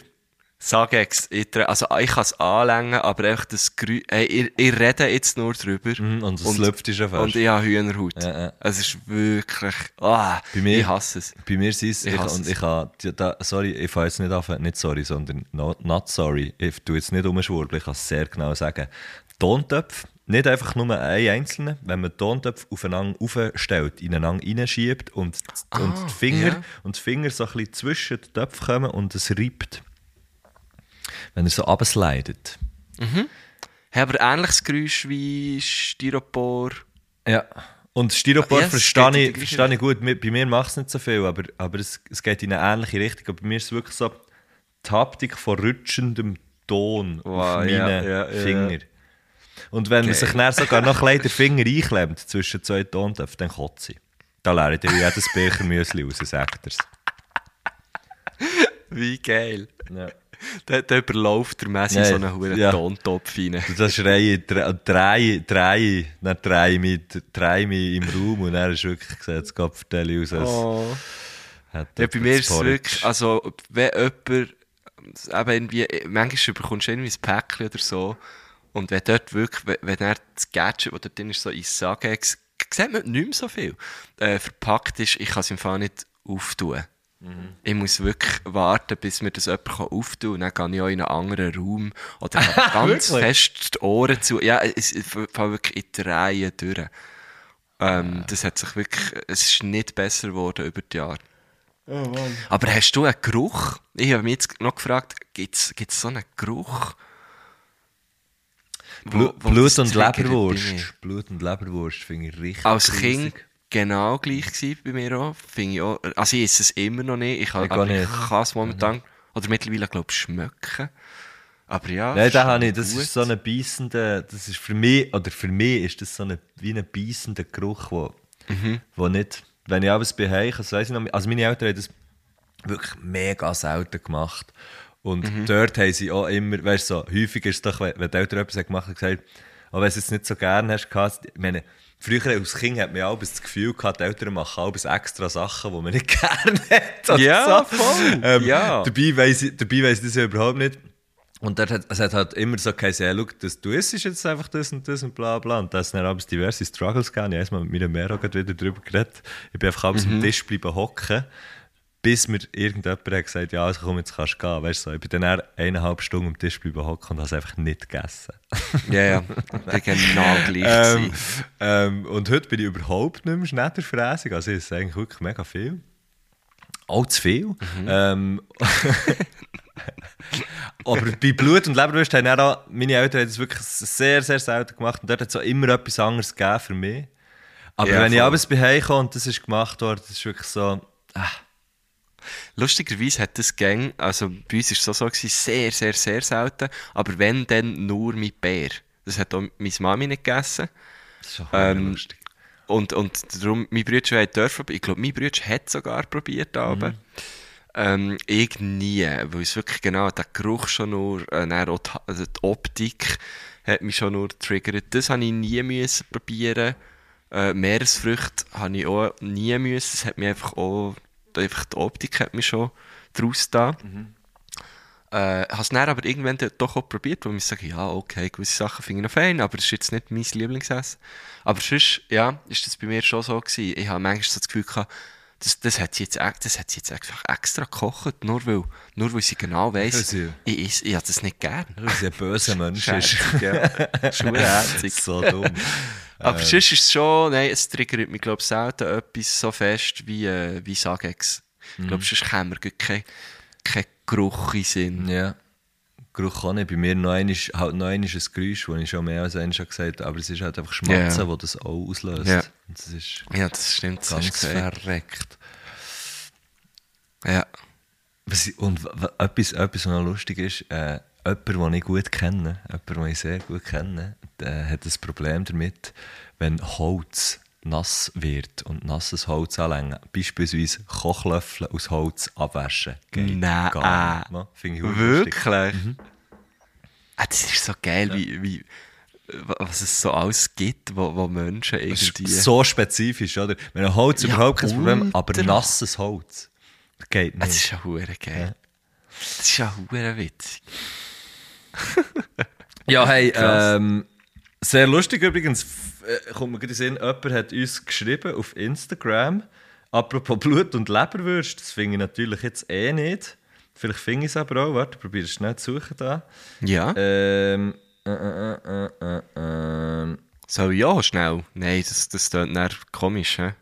Sagex, ich, also ich kann es anlängen, aber einfach das Grü hey, ich, ich rede jetzt nur drüber. Mhm, und es lüpft schon fast. Und ich habe Hühnerhaut. Ja, ja. Es ist wirklich, ah, Bei mir- ich hasse es. Bei mir sind es, Ich ich, und es. ich habe, da, sorry, ich fange jetzt nicht an, nicht sorry, sondern not, not sorry. Ich tue jetzt nicht umschwurbeln, ich kann es sehr genau sagen. Tontöpfe, nicht einfach nur einen einzelnen, wenn man Tontöpfe aufeinander aufstellt, ineinander reinschiebt und, und, die Finger, ja. und die Finger so ein bisschen zwischen die Töpfe kommen und es reibt. Wenn er so abslidet. Haben aber ähnliches Geräusch wie Styropor. Ja. Und Styropor Ja, es verstehe, ich, verstehe ich gut. Bei mir macht es nicht so viel, aber, aber es, es geht in eine ähnliche Richtung. Aber bei mir ist es wirklich so die Haptik von rutschendem Ton Wow, auf meinen ja, ja, ja, Finger. Und wenn man Geil. sich dann sogar noch ein den Finger einklemmt zwischen zwei Tontöpfen, dann kotze ich. Da lerne ich dir jedes Becher Müsli raus, sagt er's. Wie geil. Ja. Da, da überläuft der Messi so einen hohen ja. Tontopf rein. Du das schreien, drei, drei, drei, dann drei mich, im Raum und er ist wirklich gesagt, es geht vertelle aus, als Oh. Ja, bei mir ist es wirklich, also wenn jemand, eben irgendwie, manchmal bekommst du irgendwie ein Päckchen oder so und wenn dort wirklich, wenn, er das Gadget, das dort drin ist, so in Sagex, sieht man nicht mehr so viel, äh, verpackt ist, ich kann es im Fall nicht auftun. Ich muss wirklich warten, bis mir das jemand auftun kann. Und dann gehe ich auch in einen anderen Raum. Oder (laughs) habe ganz fest die Ohren zu. Ja, es es fällt wirklich in die Reihe durch. Ähm, das hat sich wirklich, es ist nicht besser geworden über die Jahre. Aber hast du einen Geruch? Ich habe mich jetzt noch gefragt, gibt es so einen Geruch? Wo- wo Blut das und? Leberwurst. Blut und Leberwurst finde ich richtig Als. Kind genau gleich gewesen bei mir auch. Finde ich auch. Also ich esse es immer noch nicht. Ich, Ich aber ich kann es momentan, oder mittlerweile glaube ich, schmecken. Aber ja. Nein, da ist habe ich, das gut. ist so ein beißender, das ist für mich, oder für mich ist das so ein, wie ein beißender Geruch, wo, Mhm. wo nicht, wenn ich abends bei Hause, das weiss ich noch, also meine Eltern haben das wirklich mega selten gemacht. Und Mhm. dort haben sie auch immer, weißt du, so, häufig ist es doch, wenn, wenn die Eltern etwas gemacht haben, gesagt, aber wenn du es jetzt nicht so gerne hast, gehabt, ich meine, früher als Kind hat man ja auch das Gefühl gehabt, die Eltern machen auch extra Sachen, die man nicht (laughs) gerne hat. Ja, so. voll. Ähm, Ja. Dabei weiss ich, dabei weiss ich das ja überhaupt nicht. Und dort hat, es hat halt immer so geheißen, ja, schau, das, du isst jetzt einfach das und das und bla bla. Und da ist dann diverse Struggles gegeben. Ich habe mal mit meiner Mero gerade wieder darüber geredet. Ich bin einfach abends am Tisch bleiben hocken, bis mir irgendjemand hat gesagt, ja, also komm, jetzt kannst du gehen. Weißt du, so. ich bin dann eher eineinhalb Stunden am Tisch bleiben hocken und habe es einfach nicht gegessen. (laughs) Ja, ja. Ich bin genau gleich. ähm, ähm, und heute bin ich überhaupt nicht mehr schnetterfräsig. Also es ist eigentlich wirklich mega viel. Auch zu viel. Ähm, (laughs) aber bei Blut und Leberwurst haben auch, meine Eltern haben das wirklich sehr, sehr selten gemacht. Und dort hat es auch immer etwas anderes gegeben für mich. Aber Ja, wenn ich voll. abends bei Hause komme und das ist gemacht worden, das ist wirklich so... Ah, Lustigerweise hat das Gang, also bei uns war es so, so gewesen, sehr, sehr, sehr selten, aber wenn, dann nur mit Bär. Das hat auch meine Mami nicht gegessen. das ist Ähm, lustig. Und, und darum, mein Bruder hat dürfen, ich glaube, mein Bruder hat sogar probiert, aber ähm, ich nie, weil es wirklich genau, der Geruch schon nur, äh, auch die, also die Optik hat mich schon nur getriggert. Das habe ich nie müssen probieren. Äh, Meeresfrüchte habe ich auch nie müssen. Es hat mich einfach auch, einfach die Optik hat mich schon draus da. Äh, habe es dann aber irgendwann doch auch probiert, wo ich sage, ja, okay, gewisse Sachen finde ich noch fein, aber das ist jetzt nicht mein Lieblingsessen. Aber sonst, ja, ist das bei mir schon so gewesen. Ich habe manchmal so das Gefühl gehabt, das, das, hat sie jetzt, ex- das hat sie jetzt einfach extra gekocht, nur weil, nur weil sie genau weiss, sie- ich, ich, ich habe das nicht gern. Weil sie ein böser (laughs) Mensch ist. Ja. Schwurätzig. (laughs) so dumm. Aber sonst ist es schon, nein, es triggert mich, glaube ich, selten etwas so fest wie, äh, wie Sagex. Ich glaube, sonst käme mir kein, kein Geruch in Sinn. Ja. Geruch auch nicht. Bei mir noch einmal, halt noch einmal ein Geräusch, das ich schon mehr als einmal gesagt habe, aber es ist halt einfach Schmatzen, Ja. wo das auch auslöst. Ja. Und das ist Ja, das stimmt. Das gesagt. verreckt. Ja. Und etwas, etwas, was noch lustig ist, äh, jemand, den ich gut kenne, jemand, den ich sehr gut kenne, der hat ein Problem damit, wenn Holz nass wird und nasses Holz anlängen. Beispielsweise Kochlöffel aus Holz abwaschen. Geht Nein. gar nicht. Ma, Finde ich auch. Wirklich? Ah, das ist so geil, wie, wie, was es so alles gibt, wo, wo Menschen Das ist irgendwie... so spezifisch, oder? Wenn ein Holz Ja, überhaupt kein Problem aber nasses Holz. Das geht Ah, das nicht. ist ja hure geil. Das ist ja hure witzig. Ja, hey, ähm, sehr lustig übrigens, äh, kommt mir gerade in den Sinn, jemand hat uns geschrieben auf Instagram, apropos Blut und Leberwürste, das finde ich natürlich jetzt eh nicht. Vielleicht finde ich es aber auch, warte, probiere es schnell zu suchen da. Ja. Ähm, äh, äh, äh, äh, äh, So, ja, schnell. Nein, das, das klingt dann komisch, hä?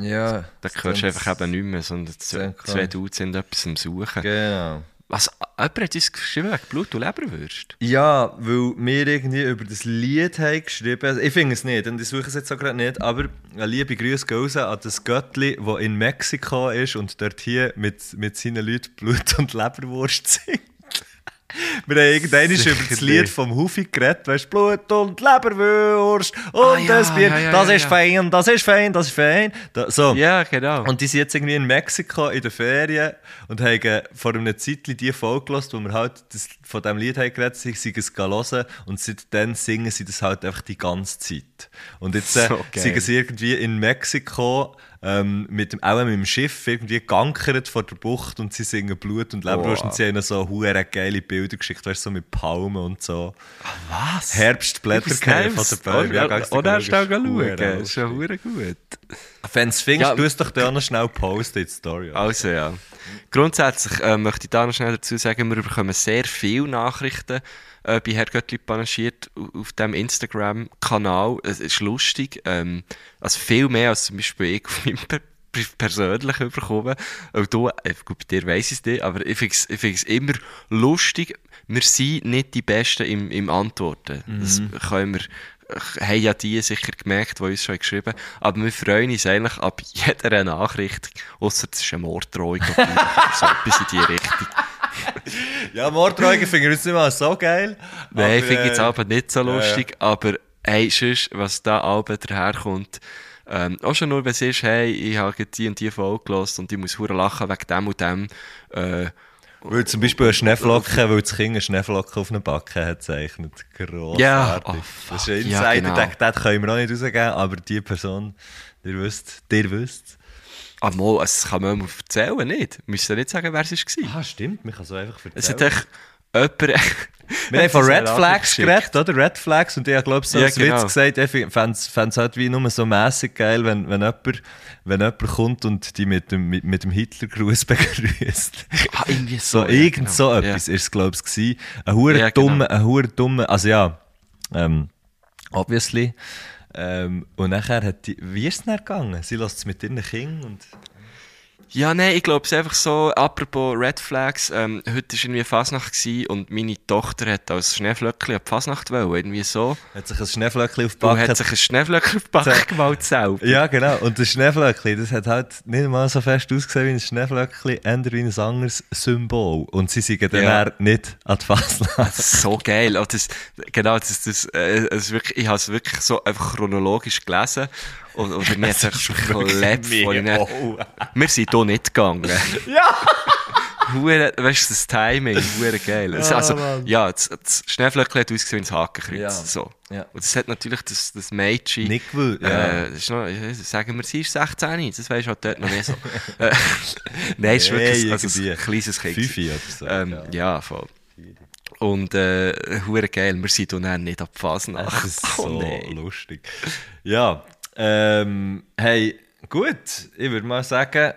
ja. Da hörst du einfach eben nicht mehr, sondern zwei. Dudes sind etwas am Suchen. Genau. Was? Jemand hat uns geschrieben wegen Blut- und Leberwürst? Ja, weil wir irgendwie über das Lied haben geschrieben Ich finde es nicht, und ich suche es jetzt auch gerade nicht, aber eine liebe Grüße gehen raus an das Göttli, das in Mexiko ist und dort hier mit, mit seinen Leuten Blut und Leberwurst (laughs) singt. Wir haben irgendwann über das Lied vom Hufi geredet, weißt du, Blut und Leberwurst und Ah, ja, das Bier, ja, ja, das ist fein, das ist fein, das ist fein. Da, so. Ja, genau. Und die sind jetzt irgendwie in Mexiko in den Ferien und haben vor einer Zeit die Folge gehört, wo wir halt das, von diesem Lied haben geredet haben, sie es hören und seitdem singen sie das halt einfach die ganze Zeit. Und jetzt äh, (laughs) So sind sie irgendwie in Mexiko ähm, mit dem, auch mit dem Schiff irgendwie geankert vor der Bucht und sie singen Blut und Leberwurst Wow. und sie haben so hure geile Bilder geschickt, weißt du, so mit Palmen und so. Was? Herbstblätter von den Bäumen. Ja, ganz Oder schnell das ist schauen. Das ist schon lustig. hure gut. Wenn du es findest, Ja. tu es doch da noch schnell posten in die Story. Also ja. Grundsätzlich äh, möchte ich da noch schnell dazu sagen, wir bekommen sehr viele Nachrichten äh, bei Herr Göttli panaschiert au- auf dem Instagram-Kanal. Es ist lustig. Ähm, also viel mehr als zum Beispiel ich (laughs) auf meinem per per- persönlichen bekommen. Auch du, äh, gut, bei dir weiss ich es nicht, aber ich finde es ich find's immer lustig. Wir sind nicht die Besten im, im Antworten. Das können wir äh, haben ja die sicher gemerkt, die uns schon geschrieben haben. Aber wir freuen uns eigentlich ab (laughs) jeder Nachricht, außer es ist eine Morddrohung oder so etwas in die Richtung. (laughs) Ja, Morddrohungen finde ich jetzt nicht mal so geil. Nein, ich finde es äh, aber nicht so ja, ja. lustig, aber hey, sonst, was da Alben daherkommt, ähm, auch schon nur, wenn es ist, hey, ich habe die und die Folge gehört und ich muss hure lachen wegen dem und dem, äh, Weil zum Beispiel eine Schneeflocke, weil das Kind eine Schneeflocke auf einer Backe hat gezeichnet. Grossartig. Ja, oh, das ist ein fuck, ja, Insider, genau. den, den können wir auch nicht rausgeben, aber die Person, ihr wisst, ihr wisst. Ah, mal, das kann man erzählen, nicht? Wir müssen nicht sagen, wer es war. Ah, stimmt, man kann so einfach Es hat erzählen. echt jemand... Wir (laughs) haben von Red Flags geredet, oder? Red Flags. Und ich habe, glaube ich, so Ja, als genau. Witz gesagt, ich fände es halt wie nur so mäßig geil, wenn, wenn, jemand, wenn jemand kommt und die mit dem, mit, mit dem Hitlergruß (laughs) begrüßt. Ah, irgendwie So, so. ja, irgend genau. so Ja. etwas ist es, glaube ich. Ein hure Ja, genau. dummer, ein hure dummer, also ja, ähm, obviously. Ähm, und nachher hat die, wie ist es gegangen? Sie lässt es mit ihren Kindern und... Ja, nein, ich glaube es ist einfach so, apropos Red Flags, ähm, heute war irgendwie Fasnacht gewesen und meine Tochter hat als Schneeflöckchen an die Fasnacht wollen, irgendwie so. Hat sich ein Schneeflöckchen auf die Und Backe... hat sich ein Schneeflöckchen auf die Backe gemalt selber. Ja, genau. Und das Schneeflöckchen, das hat halt nicht mal so fest ausgesehen wie ein Schneeflöckchen, eher wie ein anderes Symbol. Und sie sind dann Ja. nicht an die Fasnacht. So geil. Und das, genau, das, das, äh, ist wirklich, ich habe es wirklich so einfach chronologisch gelesen. Und, und mir hat es echt geklebt. Oh. Wir sind hier nicht gegangen. Ja! Hure, weißt du, das Timing, hure geil. Also, Ja, also, Mann. ja, das, das Schneeflöckchen hat ausgesehen wie ein Hakenkreuz. Ja. So. Ja. Und das hat natürlich das, das Mädchen. Nicht gewusst, ja. Äh, das noch, ja, sagen wir, sie ist 16, das weisst du halt dort noch nicht so. (laughs) äh, Nein, es ist wirklich Nee, also ein kleines Kind. Fünfi oder so. Ähm, ja. ja. voll. Und äh, hure geil, wir sind dann nicht ab Fasnacht. Das ist (laughs) so Oh, lustig. Ja, ähm, hey, gut, ich würde mal sagen,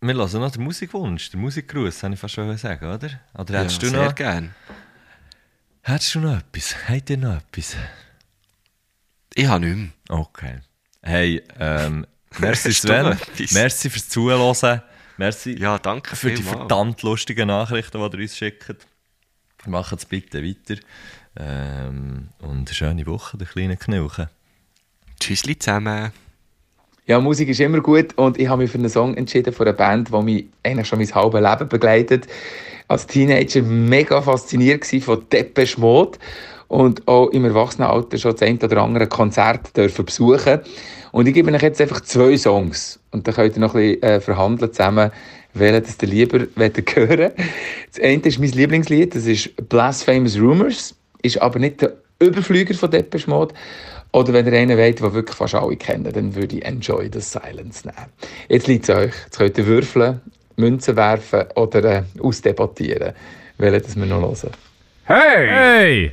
wir hören noch den Musikwunsch, den Musikgruß, habe ich fast schon sagen, oder? Oder Ja, hättest du sehr noch, gern. hättest du noch etwas? Habt ihr noch etwas? Ich habe nicht mehr. Okay. Hey, ähm, (laughs) merci Sven, merci fürs Zuhören, merci Ja, danke für die verdammt lustigen Nachrichten, die ihr uns schickt. Macht es bitte weiter. Ähm, und eine schöne Woche, der kleine Knilchen. Tschüssli zusammen. Ja, Musik ist immer gut und ich habe mich für einen Song entschieden von einer Band, die mich eigentlich schon mein halbes Leben begleitet. Als Teenager mega fasziniert von Depeche Mode und auch im Erwachsenenalter schon das ein oder andere Konzert dürfen besuchen. Und ich gebe euch jetzt einfach zwei Songs und dann könnt ihr noch ein bisschen äh, verhandeln zusammen, welchen das ihr lieber wollt (laughs) hören Das eine ist mein Lieblingslied, das ist Blasphemous Rumors, ist aber nicht der Überflüger von Depeche Mode. Oder wenn ihr einen wollt, den wirklich fast alle kennen, dann würde ich Enjoy the Silence nehmen. Jetzt liegt es euch. Jetzt könnt ihr würfeln, Münzen werfen oder äh, ausdebattieren. Welchen das wir noch hören. Hey!